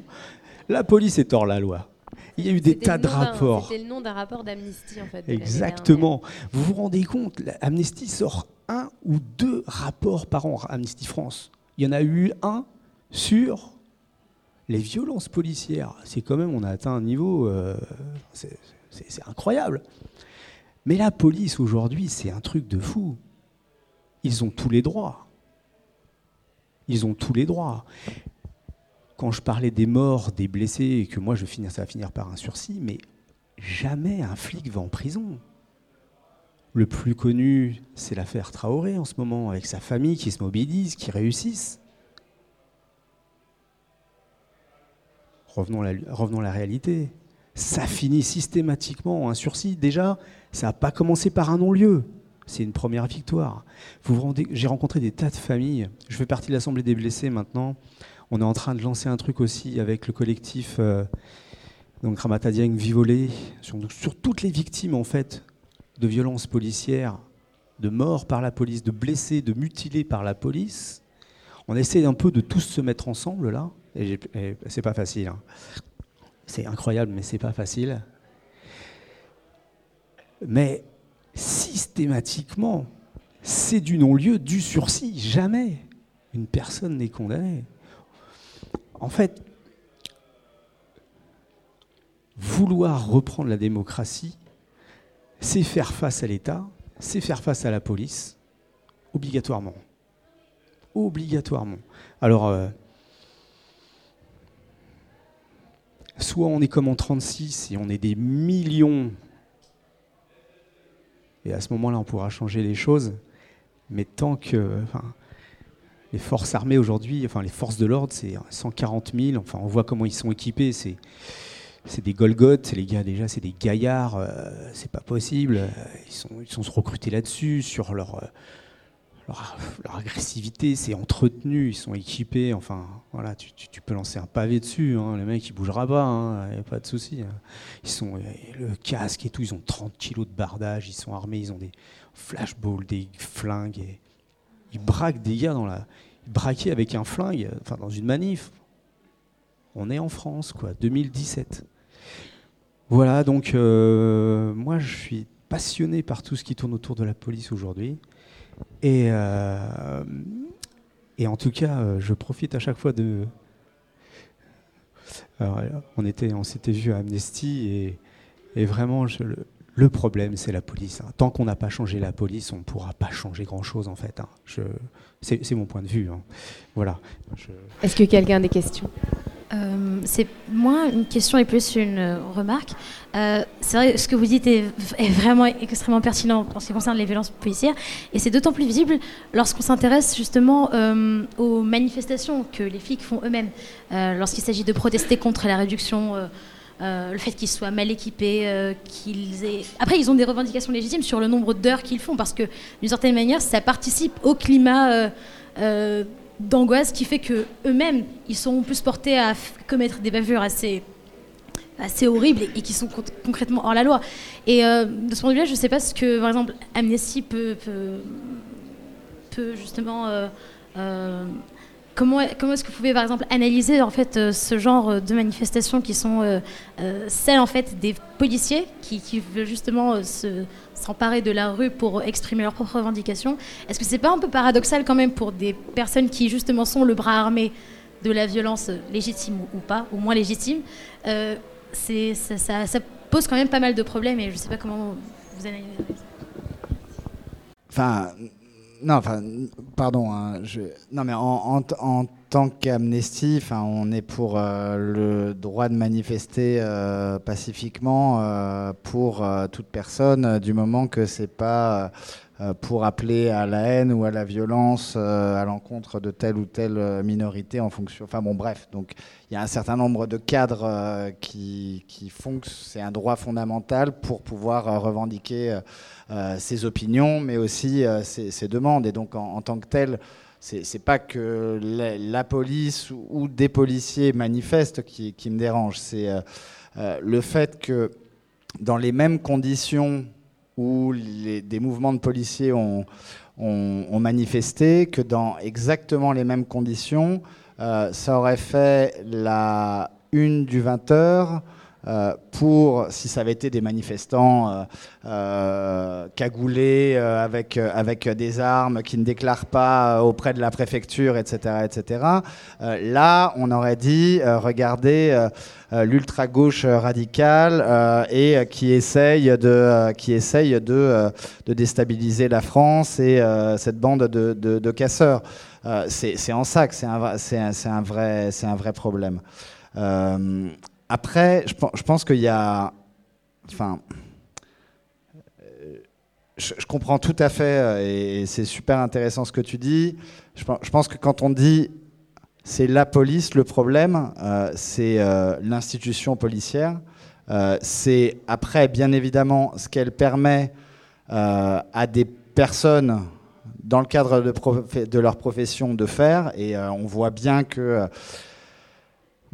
La police est hors la loi. Il y a eu des tas de rapports. C'était le nom d'un rapport d'Amnesty en fait. Exactement. Vous vous rendez compte, Amnesty sort un ou deux rapports par an, Amnesty France. Il y en a eu un sur les violences policières. C'est quand même, on a atteint un niveau, euh, c'est incroyable. Mais la police aujourd'hui, c'est un truc de fou. Ils ont tous les droits. Ils ont tous les droits. Quand je parlais des morts, des blessés, et que moi je finis, ça va finir par un sursis, mais jamais un flic va en prison. Le plus connu, c'est l'affaire Traoré en ce moment, avec sa famille qui se mobilise, qui réussissent. Revenons à la, revenons à la réalité. Ça finit systématiquement en un sursis. Déjà, ça n'a pas commencé par un non-lieu. C'est une première victoire. J'ai rencontré des tas de familles. Je fais partie de l'Assemblée des blessés maintenant. On est en train de lancer un truc aussi avec le collectif euh, donc Ramatadieng Vivolé sur, sur toutes les victimes en fait de violences policières, de morts par la police, de blessés, de mutilés par la police. On essaie un peu de tous se mettre ensemble là, et, et c'est pas facile. Hein. C'est incroyable, mais c'est pas facile. Mais systématiquement, c'est du non-lieu, du sursis. Jamais une personne n'est condamnée. En fait, vouloir reprendre la démocratie, c'est faire face à l'État, c'est faire face à la police, obligatoirement. Obligatoirement. Alors, euh, soit on est comme en 36 et on est des millions et à ce moment-là, on pourra changer les choses. Mais tant que. Les forces armées aujourd'hui, enfin les forces de l'ordre, c'est 140 000. Enfin, on voit comment ils sont équipés. C'est, des Golgoth, les gars déjà, c'est des gaillards. Euh, c'est pas possible. Ils sont, ils sont recrutés là-dessus sur leur, leur, agressivité, c'est entretenu, ils sont équipés. Enfin, voilà, tu, peux lancer un pavé dessus, hein, le mec il bougera pas, hein, a pas de souci. Hein. Ils sont le casque et tout, ils ont 30 kilos de bardage, ils sont armés, ils ont des flashballs, des flingues, ils braquent des gars dans la, braquer avec un flingue, enfin dans une manif. On est en France, quoi, 2017. Voilà, donc euh, moi je suis passionné par tout ce qui tourne autour de la police aujourd'hui. Et, euh, et en tout cas, euh, je profite à chaque fois de. On était, on s'était vu à Amnesty et, et vraiment, le, problème, c'est la police. hein. Tant qu'on n'a pas changé la police, on ne pourra pas changer grand-chose en fait. hein. C'est mon point de vue. hein. Voilà. Est-ce que quelqu'un a des questions? Euh, c'est moins une question et plus une euh, remarque. Euh, c'est vrai, ce que vous dites est, vraiment extrêmement pertinent en ce qui concerne les violences policières, et c'est d'autant plus visible lorsqu'on s'intéresse justement aux manifestations que les flics font eux-mêmes, lorsqu'il s'agit de protester contre la réduction. le fait qu'ils soient mal équipés, qu'ils aient... Après, ils ont des revendications légitimes sur le nombre d'heures qu'ils font, parce que d'une certaine manière, ça participe au climat d'angoisse qui fait que eux-mêmes, ils sont plus portés à commettre des bavures assez horribles et, qui sont con- concrètement hors la loi. Et euh, de ce point de vue-là, je ne sais pas ce que, par exemple, Amnesty peut justement... euh, euh, comment est-ce que vous pouvez, par exemple, analyser en fait, euh, ce genre de manifestations qui sont euh, euh, celles en fait, des policiers qui, veulent justement euh, se s'emparer de la rue pour exprimer leurs propres revendications? Est-ce que c'est pas un peu paradoxal quand même pour des personnes qui justement sont le bras armé de la violence euh, légitime ou, pas, ou moins légitime euh, ça, pose quand même pas mal de problèmes et je sais pas comment vous analysez. Enfin, non, enfin, pardon. hein, je, non, mais en, en, en tant qu'Amnesty, enfin, on est pour euh, le droit de manifester euh, pacifiquement euh, pour euh, toute personne, euh, du moment que c'est pas euh, pour appeler à la haine ou à la violence euh, à l'encontre de telle ou telle euh, minorité en fonction. Enfin bon, bref. Donc, il y a un certain nombre de cadres euh, qui, qui font que c'est un droit fondamental pour pouvoir euh, revendiquer euh, euh, ses opinions, mais aussi euh, ses, demandes. Et donc, en, tant que tel, c'est pas que la, police ou, des policiers manifestent qui, qui me dérange. C'est euh, euh, le fait que dans les mêmes conditions où des mouvements de policiers ont, manifesté, que dans exactement les mêmes conditions, euh, ça aurait fait la une du 20h euh, pour, si ça avait été des manifestants euh, euh, cagoulés euh, avec, euh, avec des armes qui ne déclarent pas euh, auprès de la préfecture, etc. etc. Euh, là, on aurait dit, euh, regardez, euh, euh, l'ultra-gauche radicale euh, et euh, qui essaye de, euh, qui essaye de, euh, de déstabiliser la France et euh, cette bande de, de- casseurs. Euh, c'est en que c'est un, un, un vrai, problème. Euh, après, je, je pense qu'il y a, enfin, euh, je, comprends tout à fait euh, et c'est super intéressant ce que tu dis. Je, pen- je pense que quand on dit c'est la police le problème, euh, c'est l'institution policière. C'est après, bien évidemment, ce qu'elle permet à des personnes dans le cadre de, leur profession de faire. Et on voit bien que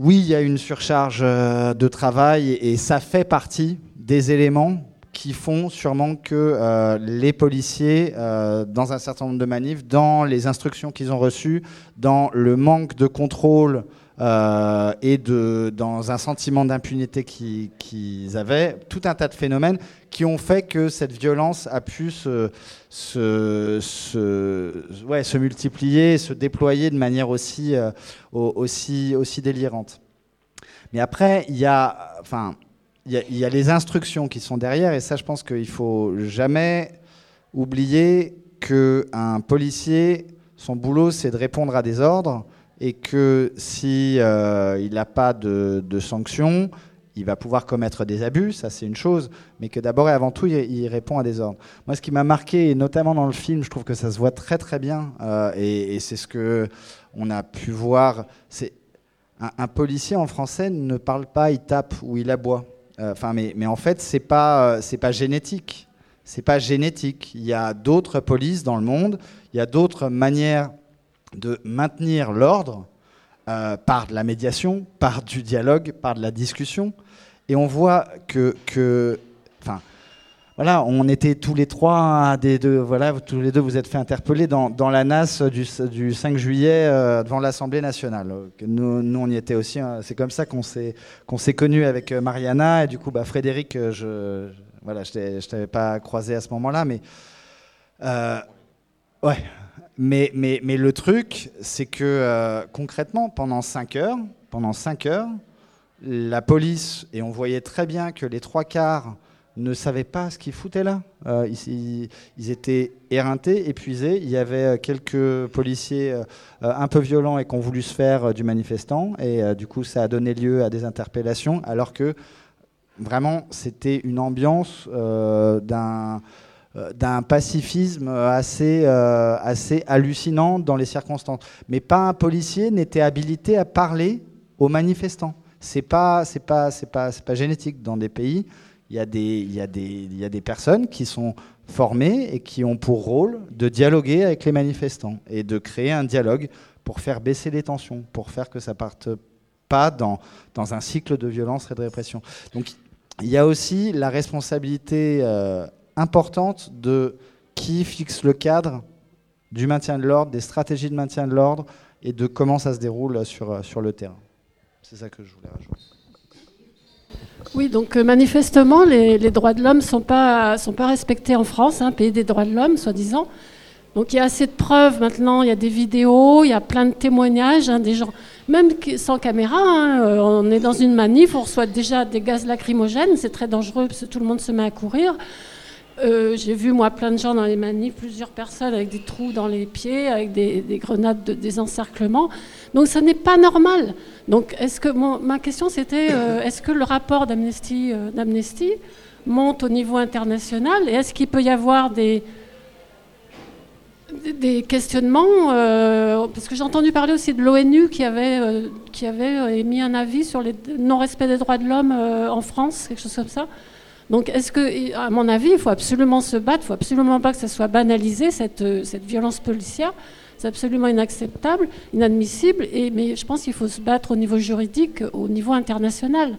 oui, il y a une surcharge euh, de travail et, ça fait partie des éléments qui font sûrement que euh, les policiers, euh, dans un certain nombre de manifs, dans les instructions qu'ils ont reçues, dans le manque de contrôle euh, et de, dans un sentiment d'impunité qui- qu'ils avaient, tout un tas de phénomènes qui ont fait que cette violence a pu se, se, multiplier, se déployer de manière aussi, euh, au- aussi, aussi délirante. Mais après, il y a, enfin, il y a les instructions qui sont derrière, et ça, je pense qu'il faut jamais oublier qu'un policier, son boulot, c'est de répondre à des ordres, et que si euh, il n'a pas de, sanctions, il va pouvoir commettre des abus, ça c'est une chose, mais que d'abord et avant tout, il, répond à des ordres. Moi, ce qui m'a marqué, et notamment dans le film, je trouve que ça se voit très très bien, euh, et, c'est ce que on a pu voir. C'est un, policier en français ne parle pas, il tape ou il aboie. Euh, Enfin, mais, en fait, c'est pas c'est pas génétique. C'est pas génétique. Il y a d'autres polices dans le monde. Il y a d'autres manières de maintenir l'ordre euh, par de la médiation, par du dialogue, par de la discussion. Et on voit que, que voilà, on était tous les trois, des deux, voilà, tous les deux, vous êtes fait interpeller dans, la NAS du, du 5 juillet euh, devant l'Assemblée nationale. Nous, nous, on y était aussi. hein. C'est comme ça qu'on s'est qu'on s'est connus avec euh, Mariana et du coup, bah, Frédéric, je, je- Voilà, je t'avais pas croisé à ce moment-là, mais. Ouais. Mais, mais, le truc, c'est que euh, concrètement, pendant 5 heures, pendant 5 heures, la police, et on voyait très bien que les trois quarts ne savaient pas ce qu'ils foutaient là. Euh, ils, étaient éreintés, épuisés. Il y avait quelques policiers un peu violents et qui ont voulu se faire du manifestant. Et du coup, ça a donné lieu à des interpellations, alors que vraiment, c'était une ambiance euh, d'un euh, d'un pacifisme assez, euh, assez hallucinant dans les circonstances. Mais pas un policier n'était habilité à parler aux manifestants. C'est pas, c'est pas, c'est pas, c'est pas génétique. Dans des pays, il y a des, y y a des personnes qui sont formées et qui ont pour rôle de dialoguer avec les manifestants et de créer un dialogue pour faire baisser les tensions, pour faire que ça parte pas dans, dans un cycle de violence et de répression. Donc il y a aussi la responsabilité euh, importante de qui fixe le cadre du maintien de l'ordre, des stratégies de maintien de l'ordre et de comment ça se déroule sur, euh, sur le terrain. C'est ça que je voulais rajouter. Oui, donc euh, manifestement, les, droits de l'homme ne sont pas, sont pas respectés en France, hein, pays des droits de l'homme, soi-disant. Donc il y a assez de preuves maintenant, il y a des vidéos, il y a plein de témoignages hein, des gens, même sans caméra, hein, euh, on est dans une manif, on reçoit déjà des gaz lacrymogènes, c'est très dangereux parce que tout le monde se met à courir. Euh, j'ai vu moi plein de gens dans les manifs, plusieurs personnes avec des trous dans les pieds, avec des, grenades de désencerclement. Donc ça n'est pas normal. Donc est-ce que ma question c'était euh, est-ce que le rapport d'Amnesty monte au niveau international et est-ce qu'il peut y avoir des des questionnements, euh, parce que j'ai entendu parler aussi de l'ONU qui avait, euh, qui avait euh, émis un avis sur le non-respect des droits de l'homme en France, quelque chose comme ça. Donc, est-ce que, à mon avis, il faut absolument se battre, il faut absolument pas que ça soit banalisé, cette, cette violence policière. C'est absolument inacceptable, inadmissible, et, mais je pense qu'il faut se battre au niveau juridique, au niveau international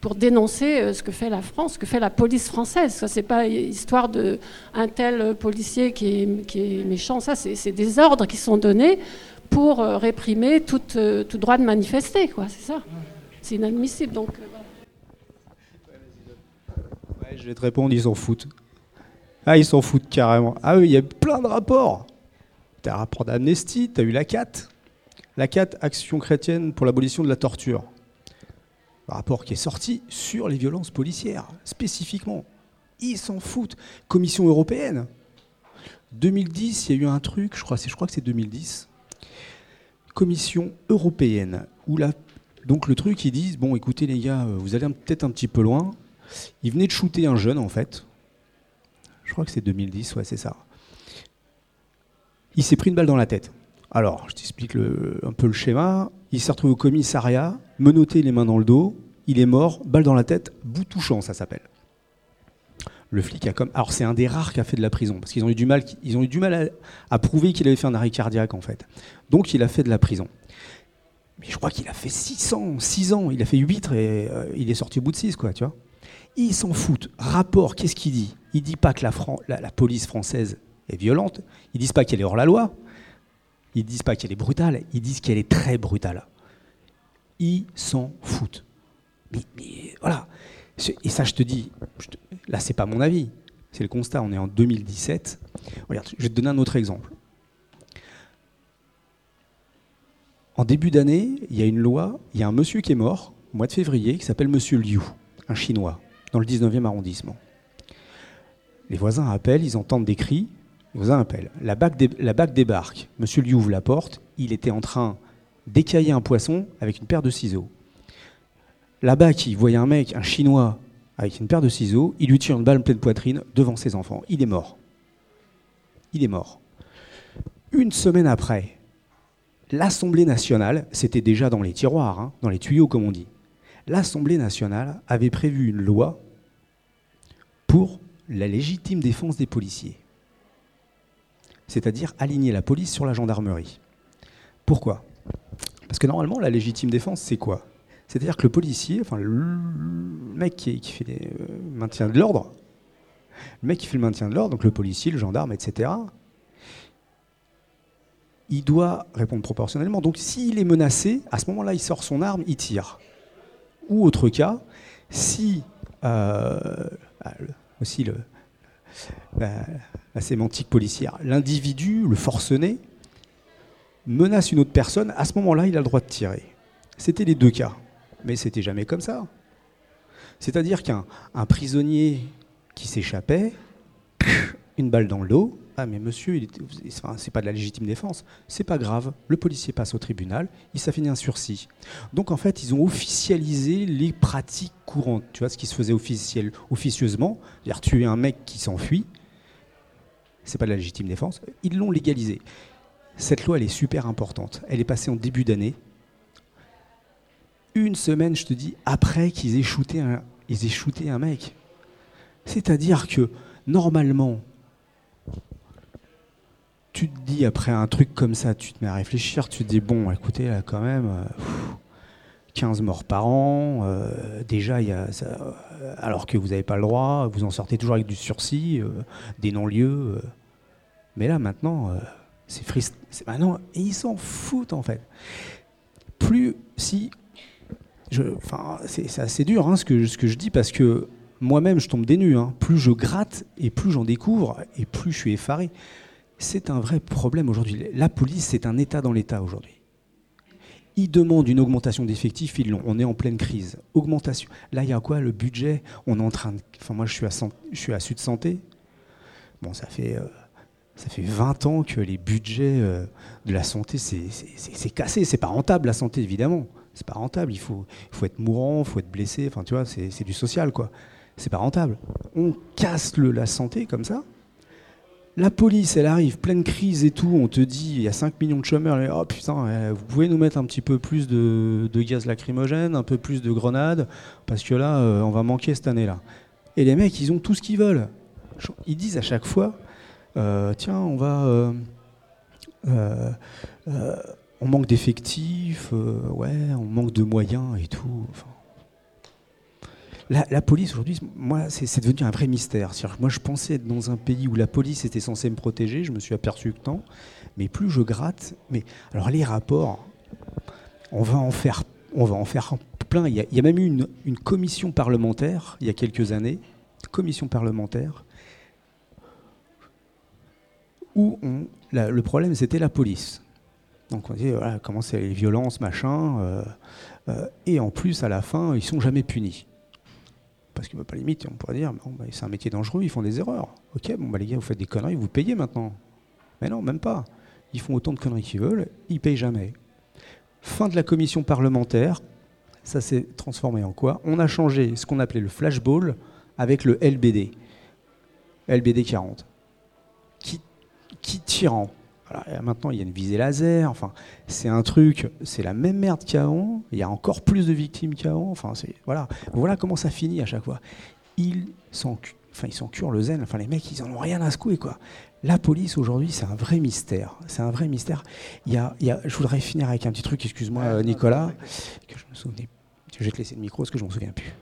pour dénoncer euh, ce que fait la France, ce que fait la police française. Ça, c'est pas histoire de un tel policier qui est, méchant. Ça, c'est des ordres qui sont donnés pour euh, réprimer tout, euh, droit de manifester. Quoi, c'est ça. C'est inadmissible. Je vais te répondre, ils s'en foutent. Ah, ils s'en foutent carrément. Ah oui, il y a plein de rapports. Tu as un rapport d'Amnesty, tu as eu la CAT. La CAT, Action chrétienne pour l'abolition de la torture rapport qui est sorti sur les violences policières, spécifiquement. Ils s'en foutent. Commission européenne. 2010, il y a eu un truc, je crois, je crois que c'est 2010. Commission européenne, où là, donc le truc, ils disent, bon, écoutez les gars, vous allez peut-être un petit peu loin. Ils venaient de shooter un jeune, en fait. Je crois que c'est 2010, ouais, c'est ça. Il s'est pris une balle dans la tête. Alors, je t'explique un peu le schéma. Il s'est retrouvé au commissariat, menotté les mains dans le dos, il est mort, balle dans la tête, bout touchant, ça s'appelle. Le flic a comme. Alors, c'est un des rares qui a fait de la prison, parce qu'ils ont eu du mal, ils ont eu du mal à, prouver qu'il avait fait un arrêt cardiaque, en fait. Donc, il a fait de la prison. Mais je crois qu'il a fait 600, 6 ans, il a fait 8 et euh, il est sorti au bout de 6, quoi, tu vois. Ils s'en foutent. Rapport, qu'est-ce qu'il dit? Il dit pas que la, police française est violente, ils disent pas qu'elle est hors la loi, ils disent pas qu'elle est brutale, ils disent qu'elle est très brutale. Ils s'en foutent. Voilà. Et ça, je te dis, là, c'est pas mon avis, c'est le constat. On est en 2017. Regarde, je vais te donner un autre exemple. En début d'année, il y a une loi, il y a un monsieur qui est mort, au mois de février, qui s'appelle Monsieur Liu, un Chinois, dans le 19e arrondissement. Les voisins appellent, ils entendent des cris, vous appelle. La BAC, débarque. Monsieur lui ouvre la porte. Il était en train d'écailler un poisson avec une paire de ciseaux. La BAC, il voyait un mec, un Chinois, avec une paire de ciseaux. Il lui tire une balle pleine poitrine devant ses enfants. Il est mort. Il est mort. Une semaine après, l'Assemblée nationale, c'était déjà dans les tiroirs, hein, dans les tuyaux comme on dit, l'Assemblée nationale avait prévu une loi pour la légitime défense des policiers c'est-à-dire aligner la police sur la gendarmerie. Pourquoi? Parce que normalement, la légitime défense, c'est quoi? C'est-à-dire que le policier, enfin le mec qui, fait le euh, maintien de l'ordre, le mec qui fait le maintien de l'ordre, donc le policier, le gendarme, etc., il doit répondre proportionnellement. Donc s'il est menacé, à ce moment-là, il sort son arme, il tire. Ou autre cas, si euh, aussi le, la, la sémantique policière. L'individu, le forcené, menace une autre personne. À ce moment-là, il a le droit de tirer. C'était les deux cas. Mais c'était jamais comme ça. C'est-à-dire qu'un un prisonnier qui s'échappait, une balle dans le dos, ah mais monsieur, il enfin, c'est pas de la légitime défense, c'est pas grave. Le policier passe au tribunal, il s'affinit un sursis. Donc en fait, ils ont officialisé les pratiques courantes. Tu vois, ce qui se faisait officiel, officieusement, c'est-à-dire tuer un mec qui s'enfuit, c'est pas de la légitime défense. Ils l'ont légalisé. Cette loi, elle est super importante. Elle est passée en début d'année. Une semaine, je te dis, après qu'ils aient aient shooté un mec. C'est-à-dire que normalement, tu te dis après un truc comme ça, tu te mets à réfléchir, tu te dis bon, écoutez là quand même, euh, pff, 15 morts par an, euh, déjà y a ça, euh, alors que vous n'avez pas le droit, vous en sortez toujours avec du sursis, euh, des non-lieux. euh. mais là maintenant, euh, c'est frist- maintenant ils s'en foutent en fait. Plus si enfin, c'est assez dur hein, ce, que, je dis parce que moi-même je tombe des hein. Plus je gratte et plus j'en découvre et plus je suis effaré. C'est un vrai problème aujourd'hui. La police, c'est un État dans l'État aujourd'hui. Ils demandent une augmentation d'effectifs. On est en pleine crise. Augmentation. Là, il y a quoi Le budget? On est en train de. Enfin, moi, je suis à, je suis à Sud Santé. Bon, ça fait. euh, ça fait 20 ans que les budgets euh, de la santé, c'est cassé. C'est pas rentable, la santé, évidemment. C'est pas rentable. Il faut, faut être mourant, il faut être blessé. Enfin, tu vois, c'est c'est du social, quoi. C'est pas rentable. On casse le, la santé comme ça. La police, elle arrive, pleine crise et tout. On te dit, il y a 5 millions de chômeurs. Oh putain, euh, vous pouvez nous mettre un petit peu plus de, gaz lacrymogène, un peu plus de grenades, parce que là, euh, on va manquer cette année-là. Et les mecs, ils ont tout ce qu'ils veulent. Ils disent à chaque fois, euh, tiens, on va. on manque d'effectifs, ouais, on manque de moyens et tout. Enfin, la, police aujourd'hui, moi, c'est devenu un vrai mystère. Moi, je pensais être dans un pays où la police était censée me protéger. Je me suis aperçu que non. Mais plus je gratte, mais alors les rapports, on va en faire, plein. Il y a, même eu une, commission parlementaire il y a quelques années, commission parlementaire, où le problème c'était la police. Donc on dit voilà comment c'est les violences machin, euh, euh, et en plus à la fin ils sont jamais punis. Parce que bah, pas limite on pourrait dire bon, bah, c'est un métier dangereux, ils font des erreurs. Ok bon bah les gars vous faites des conneries, vous payez maintenant. Mais non même pas. Ils font autant de conneries qu'ils veulent, ils payent jamais. Fin de la commission parlementaire, ça s'est transformé en quoi? On a changé ce qu'on appelait le flashball avec le LBD. LBD 40. Qui, qui tirant. Voilà, et maintenant, il y a une visée laser. Enfin, c'est un truc, c'est la même merde qu'avant. Il y a encore plus de victimes qu'avant. Enfin, c'est voilà. Voilà comment ça finit à chaque fois. Ils s'en, enfin, ils curent le zen. Enfin, les mecs, ils en ont rien à secouer, quoi. La police aujourd'hui, c'est un vrai mystère. C'est un vrai mystère. Il y a, il y a- je voudrais finir avec un petit truc. Excuse-moi, Nicolas, que je me souvenais. Je vais te laisser le micro parce que je m'en souviens plus.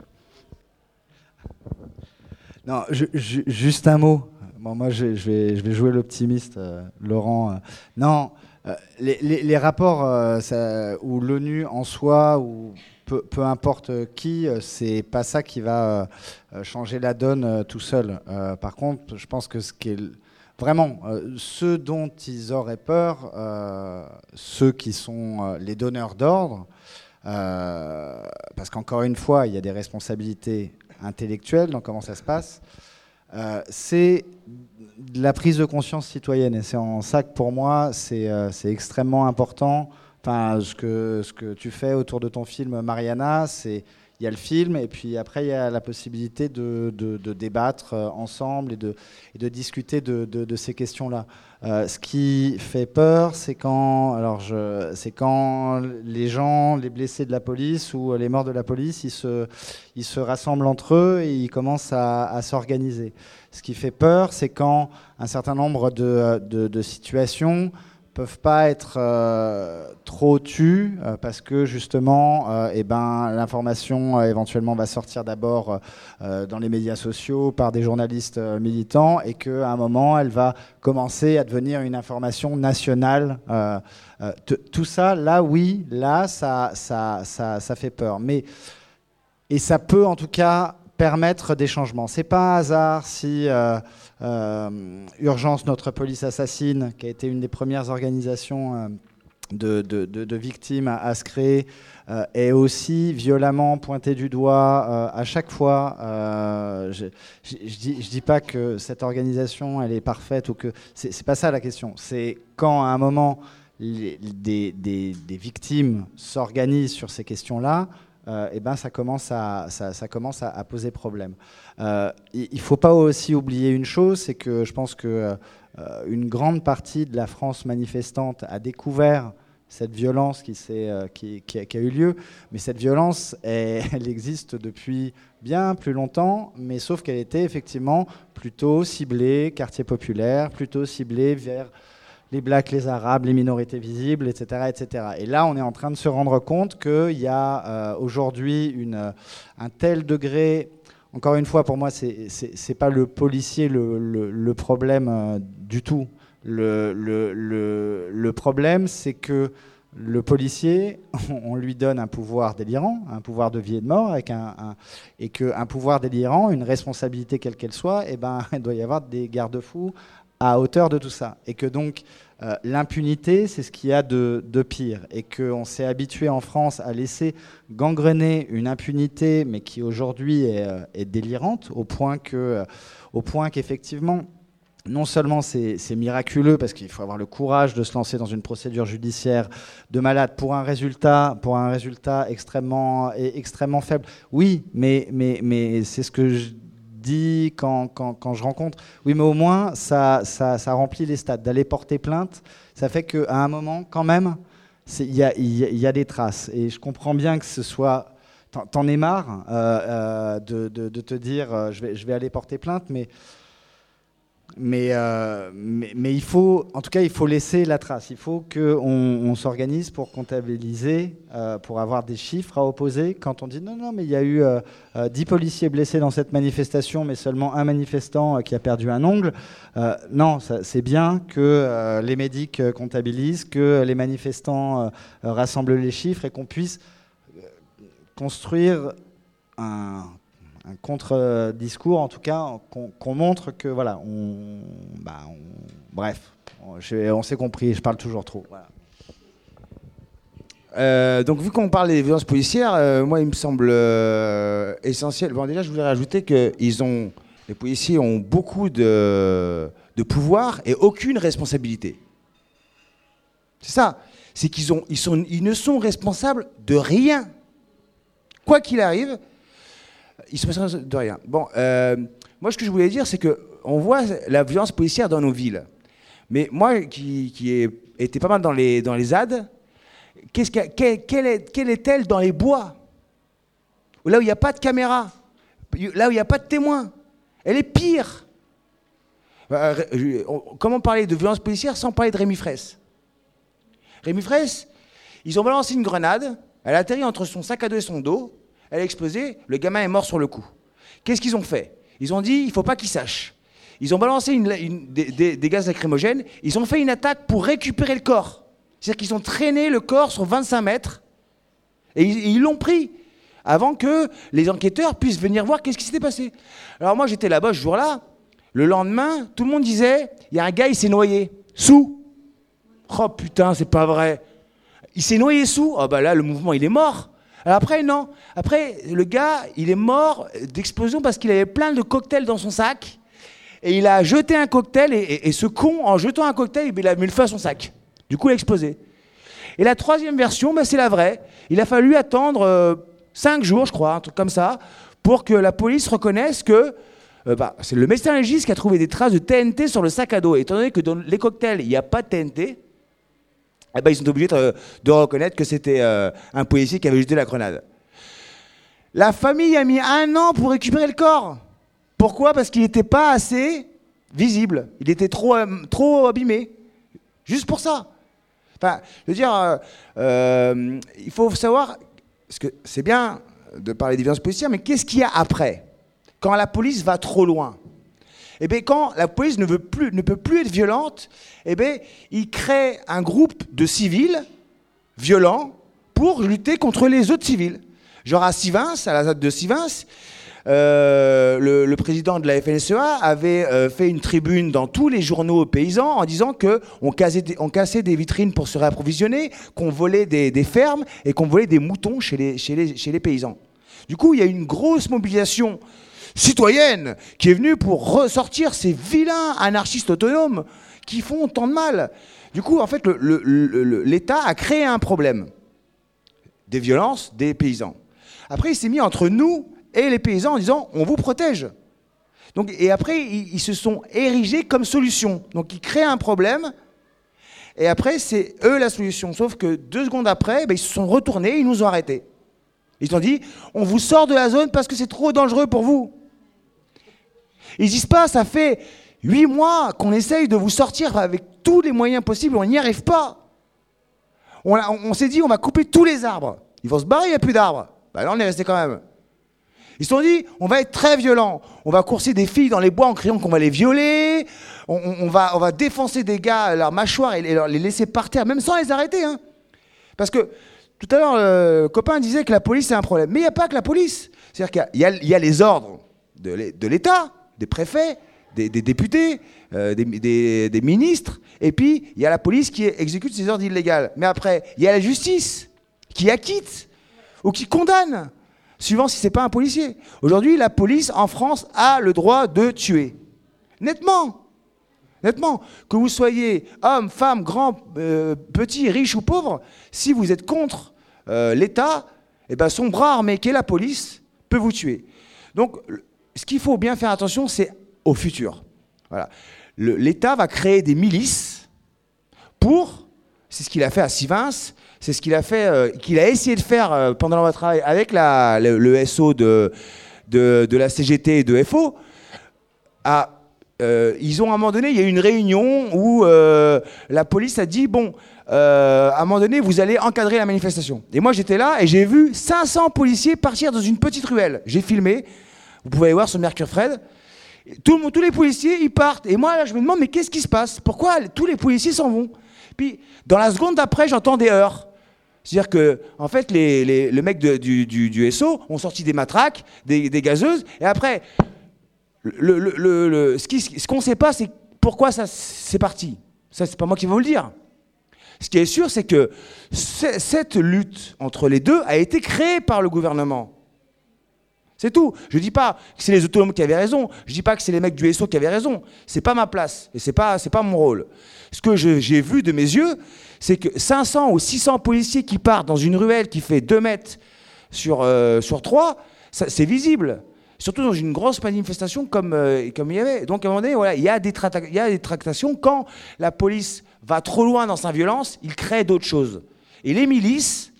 Non, je- je- juste un mot. Moi, je, vais, jouer l'optimiste, euh, Laurent. Euh, non, euh, les, rapports ou l'ONU en soi, ou peu, importe qui, c'est pas ça qui va changer la donne tout seul. Par contre, je pense que ce qui est vraiment ce dont ils auraient peur, ceux qui sont les donneurs d'ordre, parce qu'encore une fois, il y a des responsabilités intellectuelles dans comment ça se passe. Euh, c'est la prise de conscience citoyenne. Et c'est en ça que pour moi, c'est euh, c'est extrêmement important. Enfin, ce que, ce que tu fais autour de ton film Mariana, c'est il y a le film et puis après il y a la possibilité de, débattre euh, ensemble et de, discuter de, ces questions-là. Euh, ce qui fait peur, c'est quand, quand les gens, les blessés de la police ou les morts de la police, ils se, rassemblent entre eux et ils commencent à, s'organiser. Ce qui fait peur, c'est quand un certain nombre de situations peuvent pas être euh, trop tues euh, parce que justement euh, eh ben, l'information euh, éventuellement va sortir d'abord dans les médias sociaux par des journalistes militants et qu'à un moment elle va commencer à devenir une information nationale. Tout ça, là oui, là ça, ça, ça, ça fait peur. Mais et ça peut en tout cas permettre des changements. C'est pas un hasard si Urgence Notre Police Assassine, qui a été une des premières organisations euh, de, victimes à, se créer, euh, est aussi violemment pointée du doigt euh, à chaque fois. Euh, je, je dis, pas que cette organisation elle est parfaite ou que c'est pas ça la question. C'est quand à un moment des victimes s'organisent sur ces questions-là, euh, eh ben, ça commence à, poser problème. Euh, il ne faut pas aussi oublier une chose, c'est que je pense que euh, une grande partie de la France manifestante a découvert cette violence qui a eu lieu, mais cette violence, elle, elle existe depuis bien plus longtemps, mais sauf qu'elle était effectivement plutôt ciblée, quartier populaire, plutôt ciblée vers les blacks, les arabes, les minorités visibles, etc., etc. Et là, on est en train de se rendre compte qu'il y a euh, aujourd'hui euh, un tel degré. Encore une fois, pour moi, c'est c'est pas le policier le, le- problème euh, du tout. Le- le problème, c'est que le policier, on lui donne un pouvoir délirant, un pouvoir de vie et de mort, avec un, un- et qu'un pouvoir délirant, une responsabilité quelle qu'elle soit, eh ben, il doit y avoir des garde-fous à hauteur de tout ça. Et que donc euh, l'impunité, c'est ce qu'il y a de, de pire. Et qu'on s'est habitué en France à laisser gangrener une impunité, mais qui aujourd'hui est, euh, délirante, au point que, euh, au point qu'effectivement, non seulement c'est miraculeux parce qu'il faut avoir le courage de se lancer dans une procédure judiciaire de malade pour un résultat, pour un résultat extrêmement, extrêmement faible. Oui, mais, mais, mais c'est ce que je quand, je rencontre. Oui, mais au moins, ça, remplit les stades. D'aller porter plainte, ça fait qu'à un moment, quand même, il y a, des traces. Et je comprends bien que ce soit... T'en es marre euh, euh, de, te dire euh, je vais aller porter plainte, mais mais, euh, mais, il faut, en tout cas, il faut laisser la trace. Il faut qu'on on, s'organise pour comptabiliser, euh, pour avoir des chiffres à opposer. Quand on dit non, non, mais il y a eu euh, euh, 10 policiers blessés dans cette manifestation, mais seulement un manifestant euh, qui a perdu un ongle. Euh, non, c'est bien que euh, les médics euh, comptabilisent, que les manifestants euh, euh, rassemblent les chiffres et qu'on puisse euh, construire un, un contre-discours, en tout cas, qu'on montre que, voilà, on, bah, on- bref, on, s'est compris, je parle toujours trop. Euh, donc, vu qu'on parle des violences policières, euh, moi, il me semble euh, essentiel. Bon, déjà, je voudrais rajouter que ils ont, les policiers ont beaucoup de, de pouvoir et aucune responsabilité. C'est ça. C'est qu'ils ils ils ne sont responsables de rien. Quoi qu'il arrive, ils sont responsables de rien. Bon, euh, moi, ce que je voulais dire, c'est que on voit la violence policière dans nos villes. Mais moi, qui, qui ai été pas mal dans les, dans les quelle, quelle est, quelle est-elle dans les bois? Là où il n'y a pas de caméra, là où il n'y a pas de témoin. Elle est pire. On- comment parler de violence policière sans parler de Rémi Fraisse? Rémi Fraisse, ils ont balancé une grenade, elle a atterri entre son sac à dos et son dos, elle a explosé, le gamin est mort sur le coup. Qu'est-ce qu'ils ont fait? Ils ont dit, il faut pas qu'il sache. Ils ont balancé des, gaz lacrymogènes, ils ont fait une attaque pour récupérer le corps. C'est-à-dire qu'ils ont traîné le corps sur 25 mètres et ils l'ont pris avant que les enquêteurs puissent venir voir qu'est-ce qui s'était passé. Alors moi j'étais là-bas ce jour-là, le lendemain, tout le monde disait, il y a un gars, il s'est noyé, sous. Oh putain, c'est pas vrai. Il s'est noyé sous. Ah bah là, le mouvement, il est mort. Alors après, non. Après, le gars, il est mort d'explosion parce qu'il avait plein de cocktails dans son sac. Et il a jeté un cocktail. Et, ce con, en jetant un cocktail, il a mis le feu à son sac. Du coup, il a explosé. Et la troisième version, bah, c'est la vraie. Il a fallu attendre euh, cinq jours, je crois, un truc comme ça, pour que la police reconnaisse que euh, bah, c'est le médecin légiste qui a trouvé des traces de TNT sur le sac à dos. Étant donné que dans les cocktails, il n'y a pas de TNT, eh ben, ils sont obligés de, de reconnaître que c'était euh, un policier qui avait jeté la grenade. La famille a mis un an pour récupérer le corps. Pourquoi? Parce qu'il n'était pas assez visible. Il était trop, euh, trop abîmé. Juste pour ça. Enfin, je veux dire, euh, euh, il faut savoir, parce que c'est bien de parler des violences policières, mais qu'est-ce qu'il y a après? Quand la police va trop loin eh bien, quand la police ne, veut plus, ne peut plus être violente, eh bien, il crée un groupe de civils violents pour lutter contre les autres civils. Genre à Sivins, à la ZAD de Sivins, euh, le, président de la FNSEA avait euh, fait une tribune dans tous les journaux paysans en disant que on cassait, des- vitrines pour se réapprovisionner, qu'on volait des, fermes et qu'on volait des moutons chez les paysans. Du coup, il y a une grosse mobilisation citoyenne qui est venue pour ressortir ces vilains anarchistes autonomes qui font tant de mal. Du coup, en fait, l'État a créé un problème des violences des paysans. Après, il s'est mis entre nous et les paysans en disant on vous protège. Donc, et après, ils, ils se sont érigés comme solution. Donc, ils créent un problème. Et après, c'est eux la solution. Sauf que deux secondes après, ben, ils se sont retournés, ils nous ont arrêtés. Ils ont dit on vous sort de la zone parce que c'est trop dangereux pour vous. Ils disent pas ça fait huit mois qu'on essaye de vous sortir avec tous les moyens possibles, on n'y arrive pas. On, s'est dit, on va couper tous les arbres. Ils vont se barrer, il n'y a plus d'arbres. Bah là, on est resté quand même. Ils se sont dit, on va être très violents. On va courser des filles dans les bois en criant qu'on va les violer. On, va, on va défoncer des gars, leur mâchoire et leur- les laisser par terre, même sans les arrêter. hein. Parce que tout à l'heure, le copain disait que la police, c'est un problème. Mais il n'y a pas que la police. C'est-à-dire qu'il y a- les ordres de l'É- de l'État, des préfets, des, députés, euh, des, ministres, et puis il y a la police qui exécute ces ordres illégaux. Mais après, il y a la justice qui acquitte ou qui condamne, suivant si c'est pas un policier. Aujourd'hui, la police en France a le droit de tuer. Nettement. Nettement. Que vous soyez homme, femme, grand, euh, petit, riche ou pauvre, si vous êtes contre euh, l'État, eh ben son bras armé qui est la police peut vous tuer. Donc, ce qu'il faut bien faire attention, c'est au futur. Voilà. L'État va créer des milices pour, c'est ce qu'il a fait à Sivins, c'est ce qu'il a fait, euh, qu'il a essayé de faire pendant notre travail avec le SO de, de, de la CGT et de FO. à- euh, ils ont à un moment donné, il y a eu une réunion où euh, la police a dit bon, euh, à un moment donné, vous allez encadrer la manifestation. Et moi, j'étais là et j'ai vu 500 policiers partir dans une petite ruelle. J'ai filmé. Vous pouvez aller voir sur Mercure Fred. Tous les policiers, ils partent. Et moi, là, je me demande, mais qu'est-ce qui se passe? Pourquoi tous les policiers s'en vont? Puis, dans la seconde d'après, j'entends des heurts. C'est-à-dire que, en fait, les, les, le mec de- du, SO ont sorti des matraques, des gazeuses, et après, ce qu'on ne sait pas, c'est pourquoi ça c'est parti. Ça, c'est pas moi qui vais vous le dire. Ce qui est sûr, c'est que ce- cette lutte entre les deux a été créée par le gouvernement. C'est tout. Je dis pas que c'est les autonomes qui avaient raison. Je dis pas que c'est les mecs du SO qui avaient raison. C'est pas ma place et c'est pas pas mon rôle. Ce que j'ai vu de mes yeux, c'est que 500 ou 600 policiers qui partent dans une ruelle qui fait 2 mètres sur euh, sur 3, c'est visible. Surtout dans une grosse manifestation comme euh, comme il y avait. Donc à un moment donné, voilà, il y a des tractations quand la police va trop loin dans sa violence, il crée d'autres choses. Et les milices,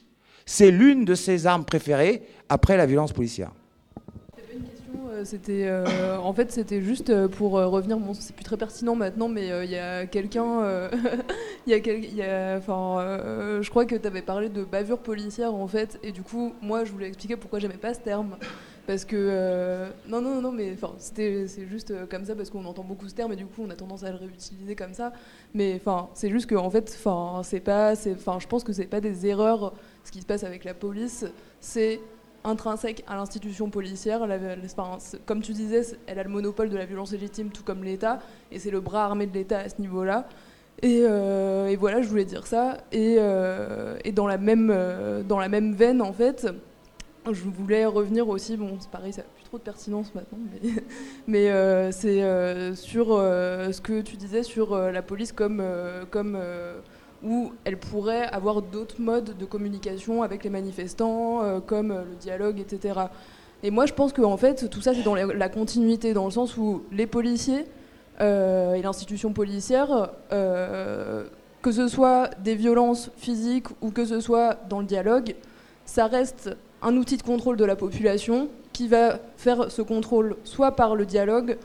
c'est l'une de ses armes préférées après la violence policière. Euh, C'était euh, en fait c'était juste pour revenir bon c'est plus très pertinent maintenant mais il y a quelqu'un il je crois que tu avais parlé de bavure policière en fait et du coup moi je voulais expliquer pourquoi j'aimais pas ce terme parce que euh, non non non mais enfin c'était c'est juste euh, comme ça parce qu'on entend beaucoup ce terme et du coup on a tendance à le réutiliser comme ça mais enfin c'est juste que en fait enfin c'est pas c'est enfin je pense que c'est pas des erreurs ce qui se passe avec la police c'est intrinsèque à l'institution policière. La- comme tu disais, elle a le monopole de la violence légitime, tout comme l'État, et c'est le bras armé de l'État à ce niveau-là. Et, euh, et voilà, je voulais dire ça. Et, et dans, la même, dans la même veine, en fait, je voulais revenir aussi, bon, c'est pareil, ça n'a plus trop de pertinence maintenant, mais, euh, c'est euh, sur euh, ce que tu disais sur la police comme, comme où elle pourrait avoir d'autres modes de communication avec les manifestants, comme le dialogue, etc. Et moi, je pense que en fait, tout ça, c'est dans la, continuité, dans le sens où les policiers et l'institution policière, que ce soit des violences physiques ou que ce soit dans le dialogue, ça reste un outil de contrôle de la population qui va faire ce contrôle soit par le dialogue,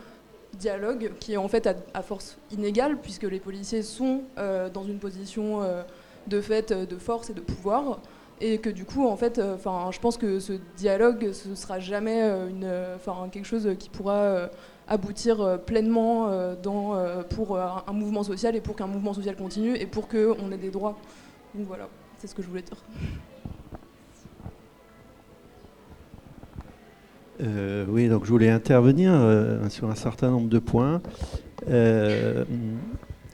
dialogue qui est en fait à, force inégale puisque les policiers sont euh, dans une position euh, de fait euh, de force et de pouvoir et que du coup en fait enfin je pense que ce dialogue ce sera jamais une enfin quelque chose qui pourra aboutir pleinement dans pour un mouvement social et pour qu'un mouvement social continue et pour que on ait des droits. Donc voilà c'est ce que je voulais dire Euh, oui, donc je voulais intervenir euh, sur un certain nombre de points. Euh,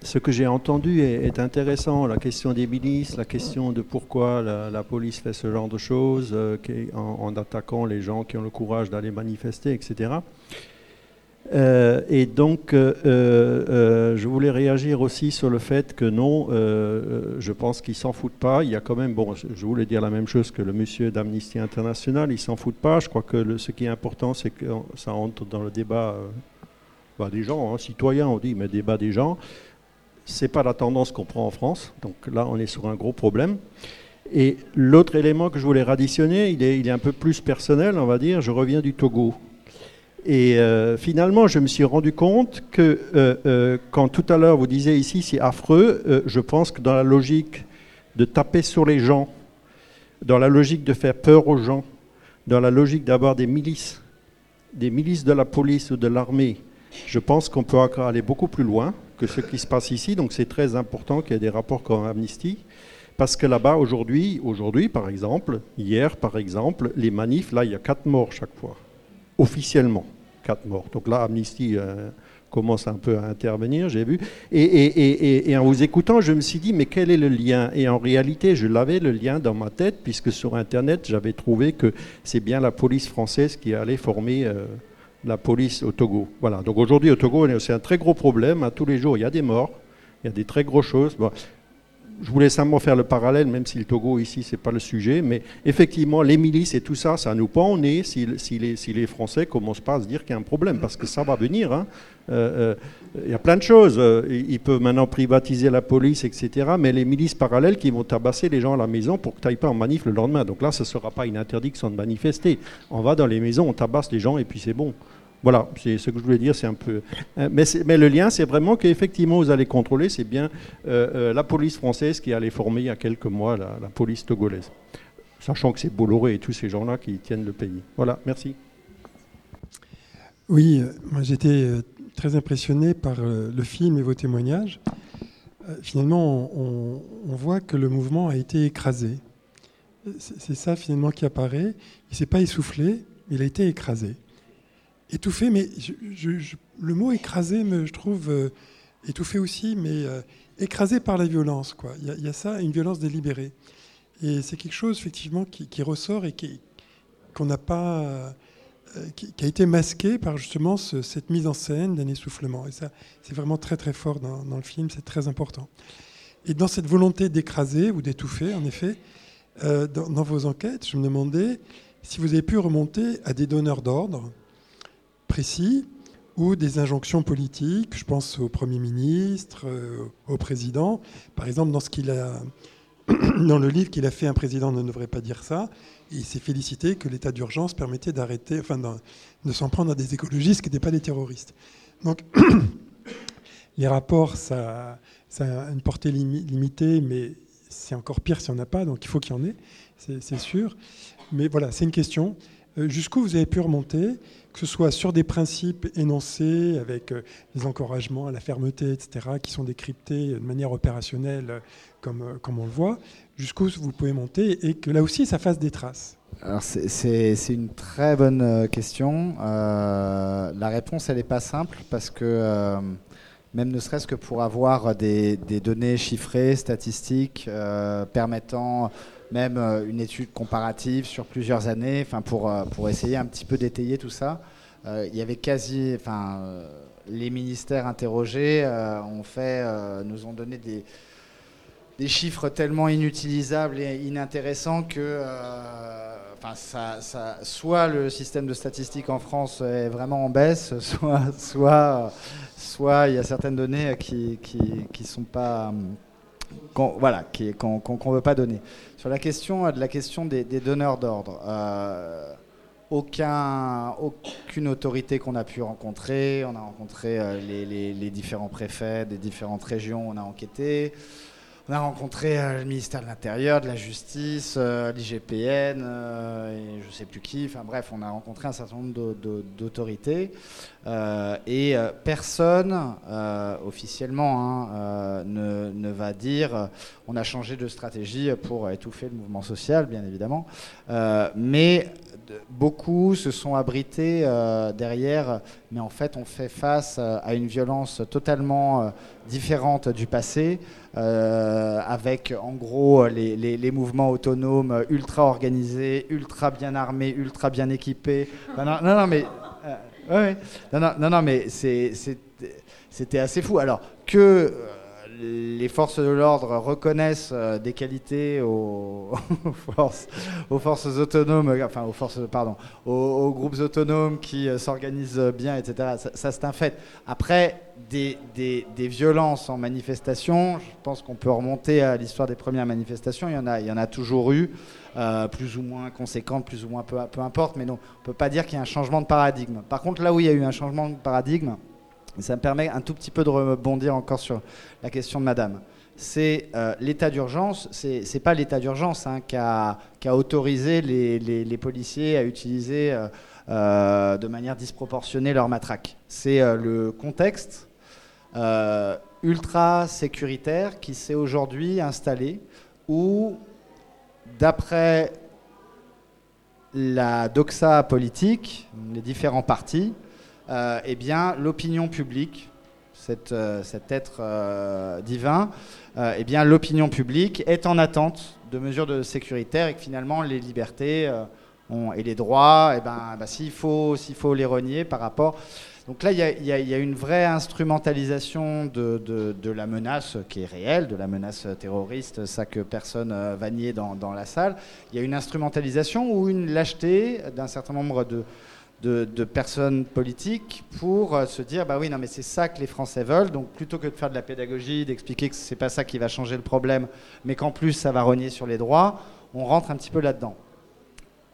ce que j'ai entendu est, intéressant, la question des milices, la question de pourquoi la, police fait ce genre de choses en attaquant les gens qui ont le courage d'aller manifester, etc. Euh, et donc, euh, euh, je voulais réagir aussi sur le fait que non, je pense qu'ils s'en foutent pas. Il y a quand même, bon, je voulais dire la même chose que le monsieur d'Amnesty International, ils s'en foutent pas. Je crois que ce qui est important, c'est que ça entre dans le débat bah, des gens, hein, citoyens, on dit, mais débat des gens. C'est pas la tendance qu'on prend en France. Donc là, on est sur un gros problème. Et l'autre élément que je voulais additionner, il est, il est un peu plus personnel, on va dire. Je reviens du Togo. Et euh, finalement, je me suis rendu compte que euh, euh, quand tout à l'heure vous disiez ici c'est affreux, je pense que dans la logique de taper sur les gens, dans la logique de faire peur aux gens, dans la logique d'avoir des milices, des milices de la police ou de l'armée, je pense qu'on peut encore aller beaucoup plus loin que ce qui se passe ici. Donc c'est très important qu'il y ait des rapports comme Amnesty. Parce que là-bas, aujourd'hui, aujourd'hui, par exemple, hier, par exemple, les manifs, là, il y a quatre morts chaque fois officiellement, quatre morts. Donc là, Amnesty euh, commence un peu à intervenir, j'ai vu. Et, en vous écoutant, je me suis dit, mais quel est le lien? Et en réalité, je l'avais le lien dans ma tête, puisque sur Internet, j'avais trouvé que c'est bien la police française qui allait former euh, la police au Togo. Voilà. Donc aujourd'hui, au Togo, c'est un très gros problème. Tous les jours, il y a des morts, il y a des très grosses choses. Bon, je voulais simplement faire le parallèle, même si le Togo ici, c'est pas le sujet, mais effectivement, les milices et tout ça, ça nous pend au nez si, les, si les Français commencent pas à se dire qu'il y a un problème, parce que ça va venir. hein. Euh, euh, Il y a plein de choses. Euh, ils peuvent maintenant privatiser la police, etc., mais les milices parallèles qui vont tabasser les gens à la maison pour que tu n'ailles pas en manif le lendemain. Donc là, ce ne sera pas une interdiction de manifester. On va dans les maisons, on tabasse les gens et puis c'est bon. Voilà, c'est ce que je voulais dire, c'est un peu. Euh, Mais, le lien, c'est vraiment qu'effectivement, vous allez contrôler, c'est bien euh, euh, la police française qui allait former il y a quelques mois la, police togolaise. Sachant que c'est Bolloré et tous ces gens-là qui tiennent le pays. Voilà, merci. Oui, euh, moi j'étais très impressionné par le film et vos témoignages. Finalement, on, voit que le mouvement a été écrasé. C'est ça finalement qui apparaît. Il s'est pas essoufflé, il a été écrasé. Étouffé, mais le mot écrasé, je trouve, euh, étouffé aussi, mais euh, écrasé par la violence. quoi. Il y, a- ça, une violence délibérée. Et c'est quelque chose effectivement qui, ressort et qui- qu'on n'a pas... euh, qui, a été masqué par justement ce- cette mise en scène d'un essoufflement. Et ça, c'est vraiment très très fort dans, le film, c'est très important. Et dans cette volonté d'écraser ou d'étouffer, en effet, dans vos enquêtes, je me demandais si vous avez pu remonter à des donneurs d'ordre précis ou des injonctions politiques. Je pense au Premier ministre, euh, au président. Par exemple, dans ce qu'il a dans le livre qu'il a fait, un président ne devrait pas dire ça. Il s'est félicité que l'état d'urgence permettait d'arrêter, enfin, de, s'en prendre à des écologistes qui n'étaient pas des terroristes. Donc, les rapports, ça, a une portée limi- limitée, mais c'est encore pire s'il n'y en a pas, donc il faut qu'il y en ait, c'est c'est sûr. Mais voilà, c'est une question. Euh, Jusqu'où vous avez pu remonter, que ce soit sur des principes énoncés, avec euh, des encouragements à la fermeté, etc., qui sont décryptés de manière opérationnelle, euh, comme, euh, comme on le voit, jusqu'où vous pouvez monter, et que là aussi, ça fasse des traces. Alors c'est- une très bonne euh, question. Euh, la réponse, elle n'est pas simple parce que euh, même ne serait-ce que pour avoir des, données chiffrées, statistiques, euh, permettant même euh, une étude comparative sur plusieurs années, enfin pour, euh, pour essayer un petit peu d'étayer tout ça, euh, il y avait quasi, enfin les ministères interrogés ont fait, nous ont donné des des chiffres tellement inutilisables et inintéressants que enfin, ça, soit le système de statistiques en France est vraiment en baisse, soit soit soit il y a certaines données qui qui, qui sont pas voilà qu'on qu'on- qu'on veut pas donner. Sur la question de la question des, donneurs d'ordre. euh, aucun, aucune autorité qu'on a pu rencontrer. On a rencontré euh, les différents préfets des différentes régions, on a enquêté. On a rencontré euh, le ministère de l'Intérieur, de la Justice, euh, l'IGPN, euh, je ne sais plus qui. Enfin bref, on a rencontré un certain nombre d'au- d'au- d'autorités. Et personne, officiellement, hein, ne, ne va dire on a changé de stratégie pour étouffer le mouvement social, bien évidemment. Mais beaucoup se sont abrités euh, derrière, mais en fait on fait face euh, à une violence totalement euh, différente du passé, avec en gros les, mouvements autonomes ultra organisés, ultra bien armés, ultra bien équipés. Non, non, mais... ouais. Non, non, non, mais c'était assez fou. Alors que les forces de l'ordre reconnaissent euh, des qualités aux, forces, autonomes, enfin aux forces, pardon, aux, groupes autonomes qui euh, s'organisent bien, etc. Ça, c'est un fait. Après, des, des- des violences en manifestation, je pense qu'on peut remonter à l'histoire des premières manifestations. Il y en a, il y en a toujours eu, euh, plus ou moins conséquentes, plus ou moins peu, peu importe, mais non, on peut pas dire qu'il y a un changement de paradigme. Par contre, là où il y a eu un changement de paradigme, ça me permet un tout petit peu de rebondir encore sur la question de Madame. C'est euh, l'état d'urgence. C'est pas l'état d'urgence hein, qui, a, autorisé les, policiers à utiliser euh, euh, de manière disproportionnée leur matraque. C'est le contexte ultra sécuritaire qui s'est aujourd'hui installé où, d'après la doxa politique, les différents partis, eh bien, l'opinion publique, cet, euh, cet être euh, divin, euh, eh bien, l'opinion publique est en attente de mesures de sécuritaire et que finalement les libertés euh, et les droits, eh ben, bah, s'il faut, faut les renier par rapport. Donc là, il y a, une vraie instrumentalisation de, la menace qui est réelle, de la menace terroriste, ça que personne euh, va nier dans la salle. Il y a une instrumentalisation ou une lâcheté d'un certain nombre de, de, personnes politiques pour euh, se dire bah oui non mais c'est ça que les Français veulent donc plutôt que de faire de la pédagogie d'expliquer que c'est pas ça qui va changer le problème mais qu'en plus ça va renier sur les droits on rentre un petit peu là-dedans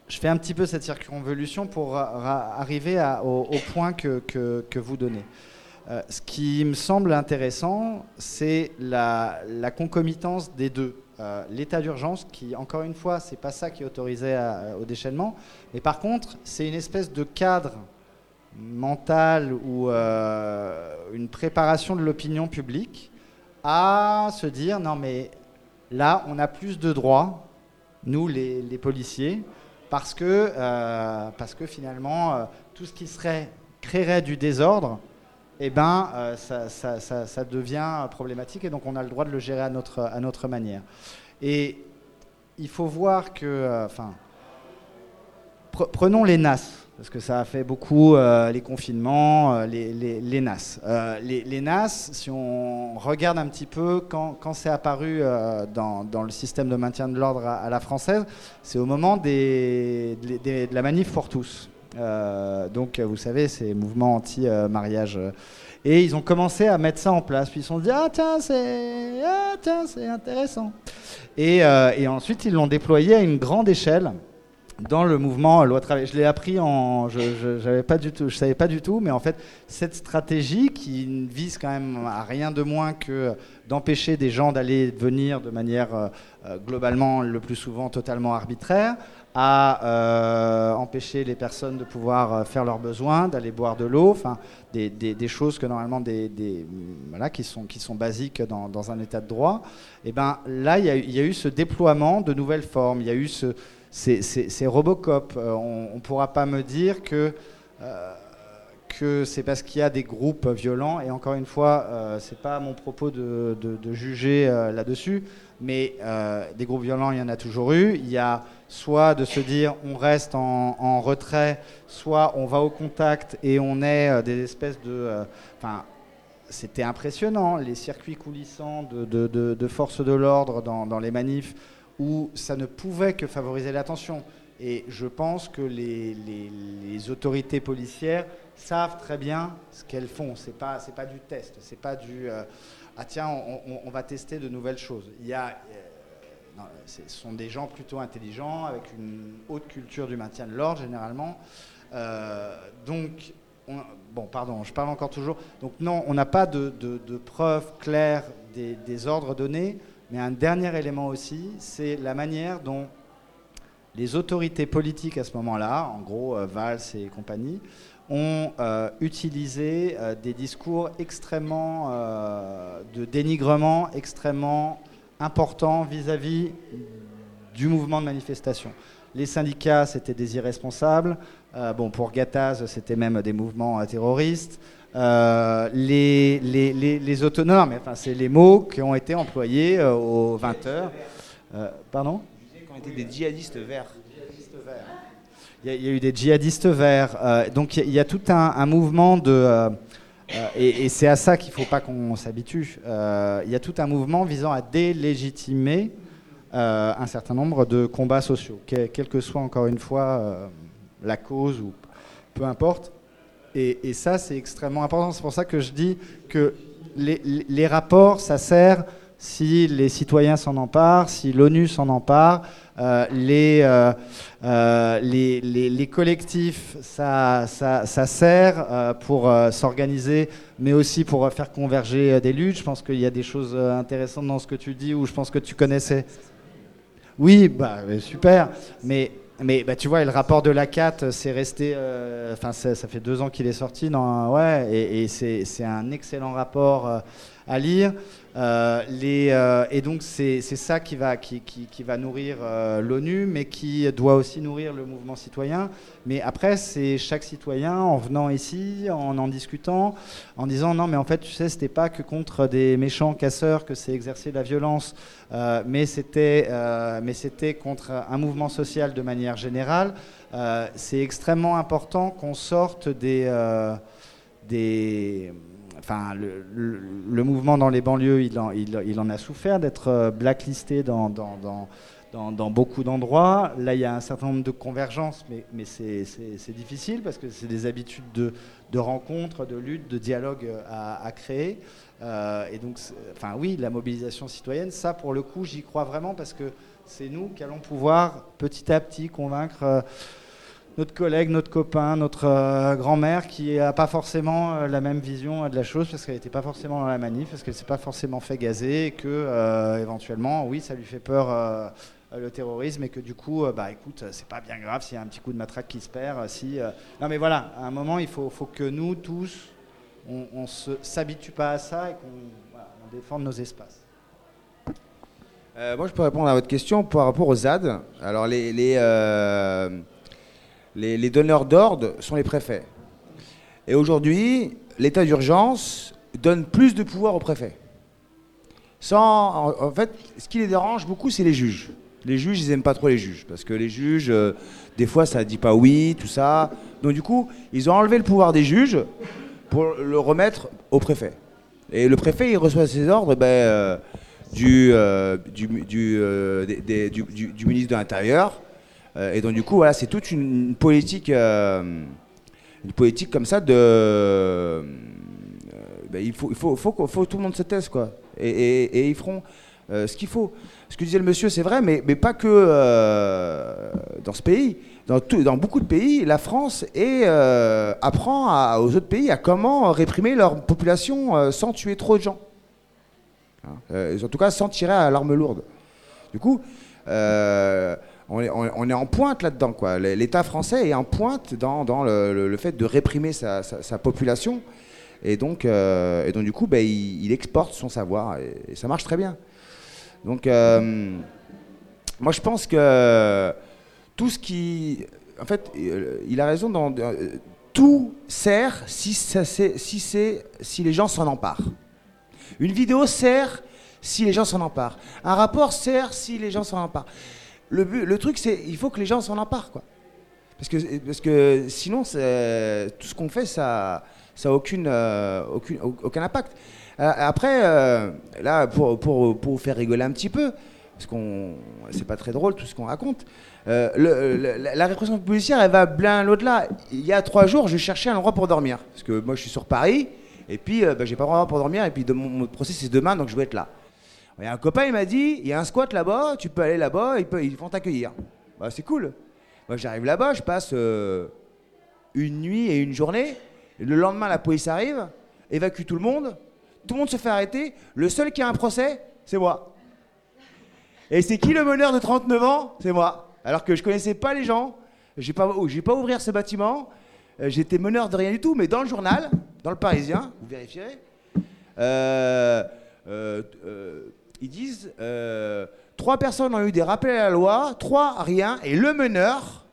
je fais un petit peu cette circonvolution pour ra- arriver au, point que, que- vous donnez. Euh, ce qui me semble intéressant, c'est la concomitance des deux. Euh, L'état d'urgence, qui, encore une fois, c'est pas ça qui autorisé à- au déchaînement, mais par contre, c'est une espèce de cadre mental ou euh, une préparation de l'opinion publique à se dire non mais là on a plus de droits nous les, policiers parce que euh, parce que finalement euh, tout ce qui serait créerait du désordre eh ben euh, ça, ça- ça- devient problématique et donc on a le droit de le gérer à notre à notre manière et il faut voir que euh, Prenons les NAS, parce que ça a fait beaucoup euh, les confinements, les, les- les NAS. Les, NAS, si on regarde un petit peu quand, quand c'est apparu dans, dans le système de maintien de l'ordre à, la française, c'est au moment de la manif pour tous. Euh, donc, vous savez, ces mouvements anti-mariage. et ils ont commencé à mettre ça en place. Puis ils se sont dit Ah, tiens, c'est ah, intéressant. Et, euh, et ensuite, ils l'ont déployé à une grande échelle dans le mouvement loi travail. Je l'ai appris en, je, j'avais pas du tout, je savais pas du tout, mais en fait cette stratégie qui ne vise quand même à rien de moins que d'empêcher des gens d'aller venir de manière euh, euh, globalement le plus souvent totalement arbitraire, à euh, empêcher les personnes de pouvoir euh, faire leurs besoins, d'aller boire de l'eau, enfin des, choses que normalement des, voilà qui sont qui sont basiques dans, dans un état de droit. Et ben là il y, a eu- ce déploiement de nouvelles formes, il y a eu ce c'est, c'est- c'est Robocop. Euh, on ne pourra pas me dire que, que c'est parce qu'il y a des groupes violents, et encore une fois, euh, c'est pas mon propos de, de- juger là-dessus, mais euh, des groupes violents, il y en a toujours eu. Il y a soit de se dire on reste en, retrait, soit on va au contact et on est euh, des espèces de... euh, c'était impressionnant, les circuits coulissants de, de- forces de l'ordre dans, les manifs, où ça ne pouvait que favoriser l'attention. Et je pense que les, autorités policières savent très bien ce qu'elles font. C'est pas c'est pas du test, c'est pas du ah tiens on, va tester de nouvelles choses. Euh, ce sont des gens plutôt intelligents avec une haute culture du maintien de l'ordre généralement. Euh, donc on- bon pardon, je parle encore toujours. Donc non, on n'a pas de preuves claires des, des ordres donnés. Mais un dernier élément aussi, c'est la manière dont les autorités politiques à ce moment-là, en gros euh, Valls et compagnie, ont euh, utilisé euh, des discours extrêmement euh, de dénigrement, extrêmement importants vis-à-vis du mouvement de manifestation. Les syndicats, c'était des irresponsables. Bon, pour Gattaz, c'était même des mouvements terroristes. Les, les, les, les autonomes, enfin, c'est les mots qui ont été employés aux 20h. pardon? Qui ont été des djihadistes verts. Il y, a, eu des djihadistes verts. euh, donc il y, a- tout un, mouvement de. euh, euh, et c'est à ça qu'il ne faut pas qu'on s'habitue. Il y a tout un mouvement visant à délégitimer un certain nombre de combats sociaux, que- quelle que soit encore une fois la cause ou peu importe. Et, ça, c'est extrêmement important. C'est pour ça que je dis que les- les rapports, ça sert si les citoyens s'en emparent, si l'ONU s'en empare, euh, les, euh, euh, les, les- les collectifs, ça, ça, ça sert pour s'organiser, mais aussi pour faire converger des luttes. Je pense qu'il y a des choses intéressantes dans ce que tu dis, ou je pense que tu connaissais. Oui, bah, super. Mais, mais bah, tu vois, le rapport de la CAT, c'est resté. Enfin, ça, fait deux ans qu'il est sorti. Non, ouais, et, et c'est un excellent rapport à lire. Euh, euh, et donc, c'est ça qui va, qui, qui- va nourrir euh, l'ONU, mais qui doit aussi nourrir le mouvement citoyen. Mais après, c'est chaque citoyen en venant ici, en en discutant, en disant non, mais en fait, tu sais, c'était pas que contre des méchants casseurs que c'est exercer la violence, mais c'était contre un mouvement social de manière générale. C'est extrêmement important qu'on sorte des des enfin, le, mouvement dans les banlieues, il en, a souffert d'être euh, blacklisté dans, beaucoup d'endroits. Là, il y a un certain nombre de convergences, mais, c'est difficile parce que c'est des habitudes de, rencontres, de lutte, de dialogue euh, à, créer. Euh, et donc, enfin, oui, la mobilisation citoyenne, ça, pour le coup, j'y crois vraiment parce que c'est nous qui allons pouvoir petit à petit convaincre. Notre collègue, notre copain, notre euh, grand-mère qui n'a pas forcément euh, la même vision euh, de la chose parce qu'elle n'était pas forcément dans la manif, parce qu'elle ne s'est pas forcément fait gazer et que éventuellement, oui, ça lui fait peur le terrorisme et que du coup, bah écoute, c'est pas bien grave s'il y a un petit coup de matraque qui se perd. Si, Non mais voilà, à un moment, il faut, que nous tous, on, se s'habitue pas à ça et qu'on défende nos espaces. Moi, je peux répondre à votre question par rapport aux ZAD. Alors, les, les, donneurs d'ordre sont les préfets. Et aujourd'hui, l'état d'urgence donne plus de pouvoir aux préfets. Sans, en, fait, ce qui les dérange beaucoup, c'est les juges. Les juges, ils n'aiment pas trop les juges. Parce que les juges, euh, des fois, ça ne dit pas oui, tout ça. Donc, du coup, ils ont enlevé le pouvoir des juges pour le remettre au préfet. Et le préfet, il reçoit ses ordres du ministre de l'Intérieur. Euh, et donc, du coup, voilà, c'est toute une, politique, euh, une politique comme ça de. euh, ben, il faut, il faut, faut, faut que tout le monde se taise, quoi. Et, ils feront ce qu'il faut. Ce que disait le monsieur, c'est vrai, mais, mais pas que dans ce pays. Dans, tout- dans beaucoup de pays, la France apprend aux autres pays à comment réprimer leur population sans tuer trop de gens. Hein, en tout cas, sans tirer à l'arme lourde. Du coup, on, est, en pointe là-dedans. quoi. L'État français est en pointe dans, le, fait de réprimer sa, population. Et donc, euh, et donc du coup, ben, il, exporte son savoir. Et, ça marche très bien. Donc, euh, moi, je pense que tout ce qui... En fait, euh, il a raison dans... tout sert si, ça, si, si les gens s'en emparent. Une vidéo sert si les gens s'en emparent. Un rapport sert si les gens s'en emparent. Le, but- le truc, c'est il faut que les gens s'en emparent. Quoi. Parce, que, parce que sinon, tout ce qu'on fait, ça n'a aucune, euh, aucune, aucun impact. Euh, après, euh, là, pour, pour, pour vous faire rigoler un petit peu, parce qu'on c'est pas très drôle tout ce qu'on raconte, la, répression policière, elle va bien l'au-delà. Il y a trois jours, je cherchais un endroit pour dormir. Parce que moi, je suis sur Paris, et puis bah, j'ai pas vraiment pour dormir, et puis mon, mon procès, c'est demain, donc je dois être là. A un copain, il m'a dit, il y a un squat là-bas, tu peux aller là-bas, ils, ils vont t'accueillir. Bah, c'est cool. Moi, j'arrive là-bas, je passe euh, une nuit et une journée. Et le lendemain, la police arrive, évacue tout le monde, tout le monde se fait arrêter. Le seul qui a un procès, c'est moi. Et c'est qui le meneur de 39 ans? C'est moi. Alors que je connaissais pas les gens, j'ai pas, oh, j'ai pas ouvrir ce bâtiment, euh, j'étais meneur de rien du tout, mais dans le journal, dans le Parisien, vous vérifierez, euh, ils disent euh, trois personnes ont eu des rappels à la loi, trois rien, et le meneur,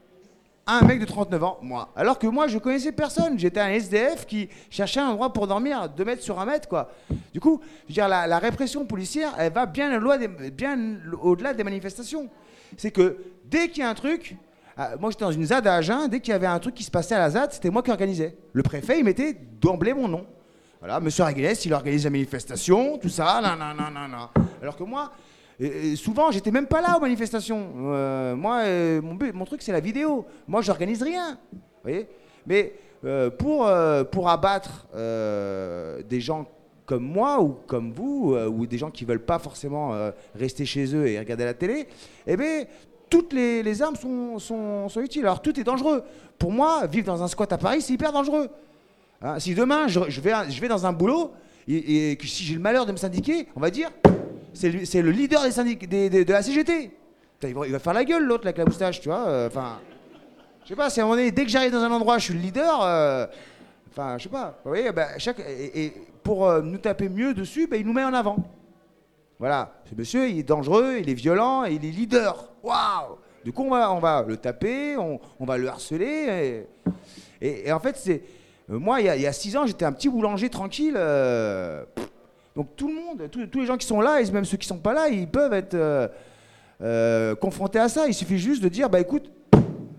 un mec de 39 ans, moi. Alors que moi, je connaissais personne. J'étais un SDF qui cherchait un endroit pour dormir, deux mètres sur un mètre, quoi. Du coup, je veux dire, la, la répression policière, elle va bien au-delà des, bien au-delà des manifestations. C'est que dès qu'il y a un truc, ah, moi j'étais dans une ZAD à Agen, dès qu'il y avait un truc qui se passait à la ZAD, c'était moi qui organisais. Le préfet, il mettait d'emblée mon nom. Voilà, monsieur Raguelès, il organise la manifestation, tout ça, non, non, non, non. Alors que moi, et- et souvent, j'étais même pas là aux manifestations. Euh, moi, euh, mon, but- mon truc, c'est la vidéo. Moi, j'organise rien. Voyez Mais euh, pour, euh, pour abattre euh, des gens comme moi ou comme vous, euh, ou des gens qui veulent pas forcément euh, rester chez eux et regarder la télé, eh bien, toutes les, armes sont, sont utiles. Alors, tout est dangereux. Pour moi, vivre dans un squat à Paris, c'est hyper dangereux. Hein, si demain, je, vais, je vais dans un boulot et, que si j'ai le malheur de me syndiquer, on va dire, c'est le leader des syndic- des- de la CGT. Il va, faire la gueule, l'autre, avec la moustache, tu vois. euh, Enfin, je sais pas, c'est un moment donné, dès que j'arrive dans un endroit, je suis le leader. euh, Enfin, je sais pas. Vous voyez, bah, chaque, et, pour euh, nous taper mieux dessus, bah, il nous met en avant. Voilà, ce monsieur, il est dangereux, il est violent, et il est leader. Waouh Du coup, on va, on va le taper, on, on va le harceler. Et- et en fait, c'est. Euh, moi, il y, a, il y a six ans, j'étais un petit boulanger tranquille. euh, donc tout le monde, tous- tous les gens qui sont là, et même ceux qui sont pas là, ils peuvent être euh, euh, confrontés à ça. Il suffit juste de dire, bah écoute,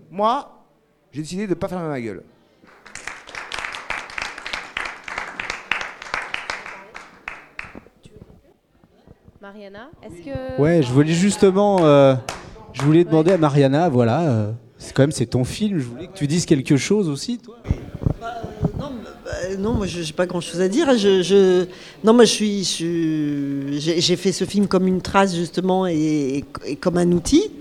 moi, j'ai décidé de ne pas fermer ma gueule. Mariana, est-ce que. Ouais, je voulais justement, euh, je voulais demander à Mariana, voilà, euh, c'est quand même c'est ton film, je voulais que tu dises quelque chose aussi, toi. Euh, non, moi, je n'ai pas grand-chose à dire. Je, je- Non, moi, je suis, j'ai fait ce film comme une trace justement et, et comme un outil.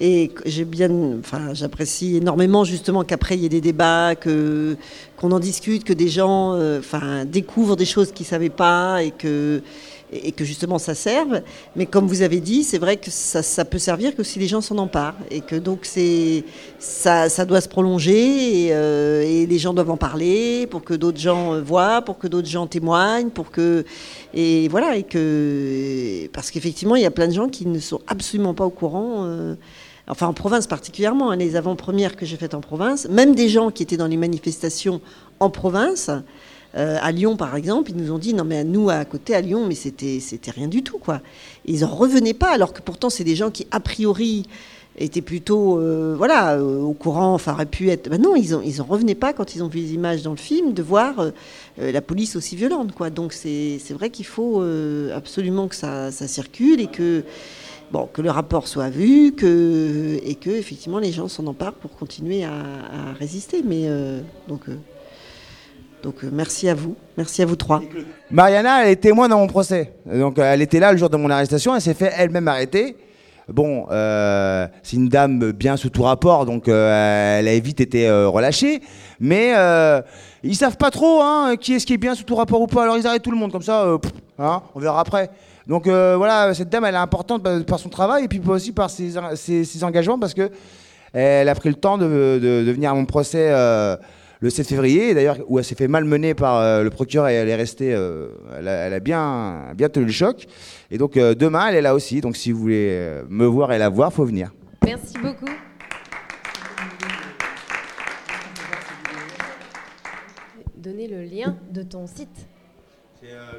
Et j'ai bien, enfin, j'apprécie énormément justement qu'après il y ait des débats, que qu'on en discute, que des gens, euh, enfin, découvrent des choses qu'ils savaient pas et que et que justement ça serve. Mais comme vous avez dit, c'est vrai que ça, ça peut servir que si les gens s'en emparent et que donc c'est ça, ça doit se prolonger et, euh, et les gens doivent en parler pour que d'autres gens euh, voient, pour que d'autres gens témoignent, pour que et voilà et que parce qu'effectivement il y a plein de gens qui ne sont absolument pas au courant. euh, Enfin, en province particulièrement, hein, les avant-premières que j'ai faites en province, même des gens qui étaient dans les manifestations en province, euh, à Lyon, par exemple, ils nous ont dit non mais à nous à côté à Lyon, mais c'était c'était rien du tout quoi. Ils en revenaient pas, alors que pourtant c'est des gens qui a priori étaient plutôt euh, voilà euh, au courant, enfin auraient pu être. Ben non, ils en ils en revenaient pas quand ils ont vu les images dans le film de voir euh, la police aussi violente quoi. Donc c'est vrai qu'il faut absolument que ça ça circule et que bon, que le rapport soit vu, et que effectivement les gens s'en emparent pour continuer à, à résister. Mais donc, donc euh, merci à vous, merci à vous trois. Mariana, elle est témoin dans mon procès. Donc, euh, elle était là le jour de mon arrestation. Elle s'est fait elle-même arrêter. Bon, euh, c'est une dame bien sous tout rapport, donc elle a vite été relâchée. Mais ils savent pas trop hein, qui est-ce qui est bien sous tout rapport ou pas. Alors ils arrêtent tout le monde comme ça. hein, on verra après. Donc voilà, cette dame, elle est importante par, son travail et puis aussi par ses, engagements parce que elle a pris le temps de, venir à mon procès le 7 février, d'ailleurs où elle s'est fait malmener par euh, le procureur et elle est restée, euh, elle, a, elle a bien, bien tenu le choc. Et donc euh, demain, elle est là aussi. Donc si vous voulez me voir et la voir, faut venir. Merci beaucoup. Donner le lien de ton site.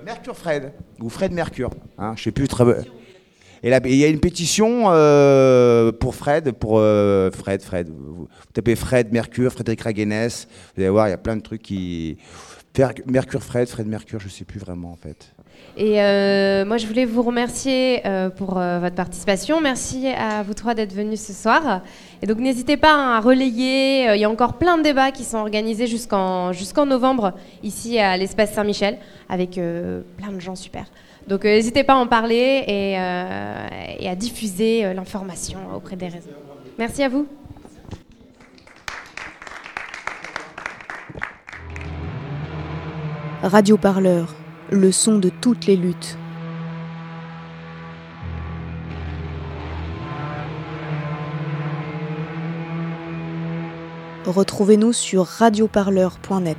Mercure Fred ou Fred Mercure. Hein, je sais plus très. Et il y a une pétition euh, pour Fred, pour euh, Fred, Fred. Vous, tapez Fred Mercure, Frédéric Raguenès. Vous allez voir, il y a plein de trucs qui. Mercure Fred, Fred Mercure, je sais plus vraiment en fait. Et euh, moi, je voulais vous remercier pour votre participation. Merci à vous trois d'être venus ce soir. Et donc, n'hésitez pas hein, à relayer. Il y a encore plein de débats qui sont organisés jusqu'en jusqu'en novembre ici à l'espace Saint-Michel avec plein de gens super. Donc, euh, n'hésitez pas à en parler et, euh, à diffuser euh, l'information auprès des réseaux. Merci à vous. Radio Parleur, le son de toutes les luttes. Retrouvez-nous sur radioparleur.net.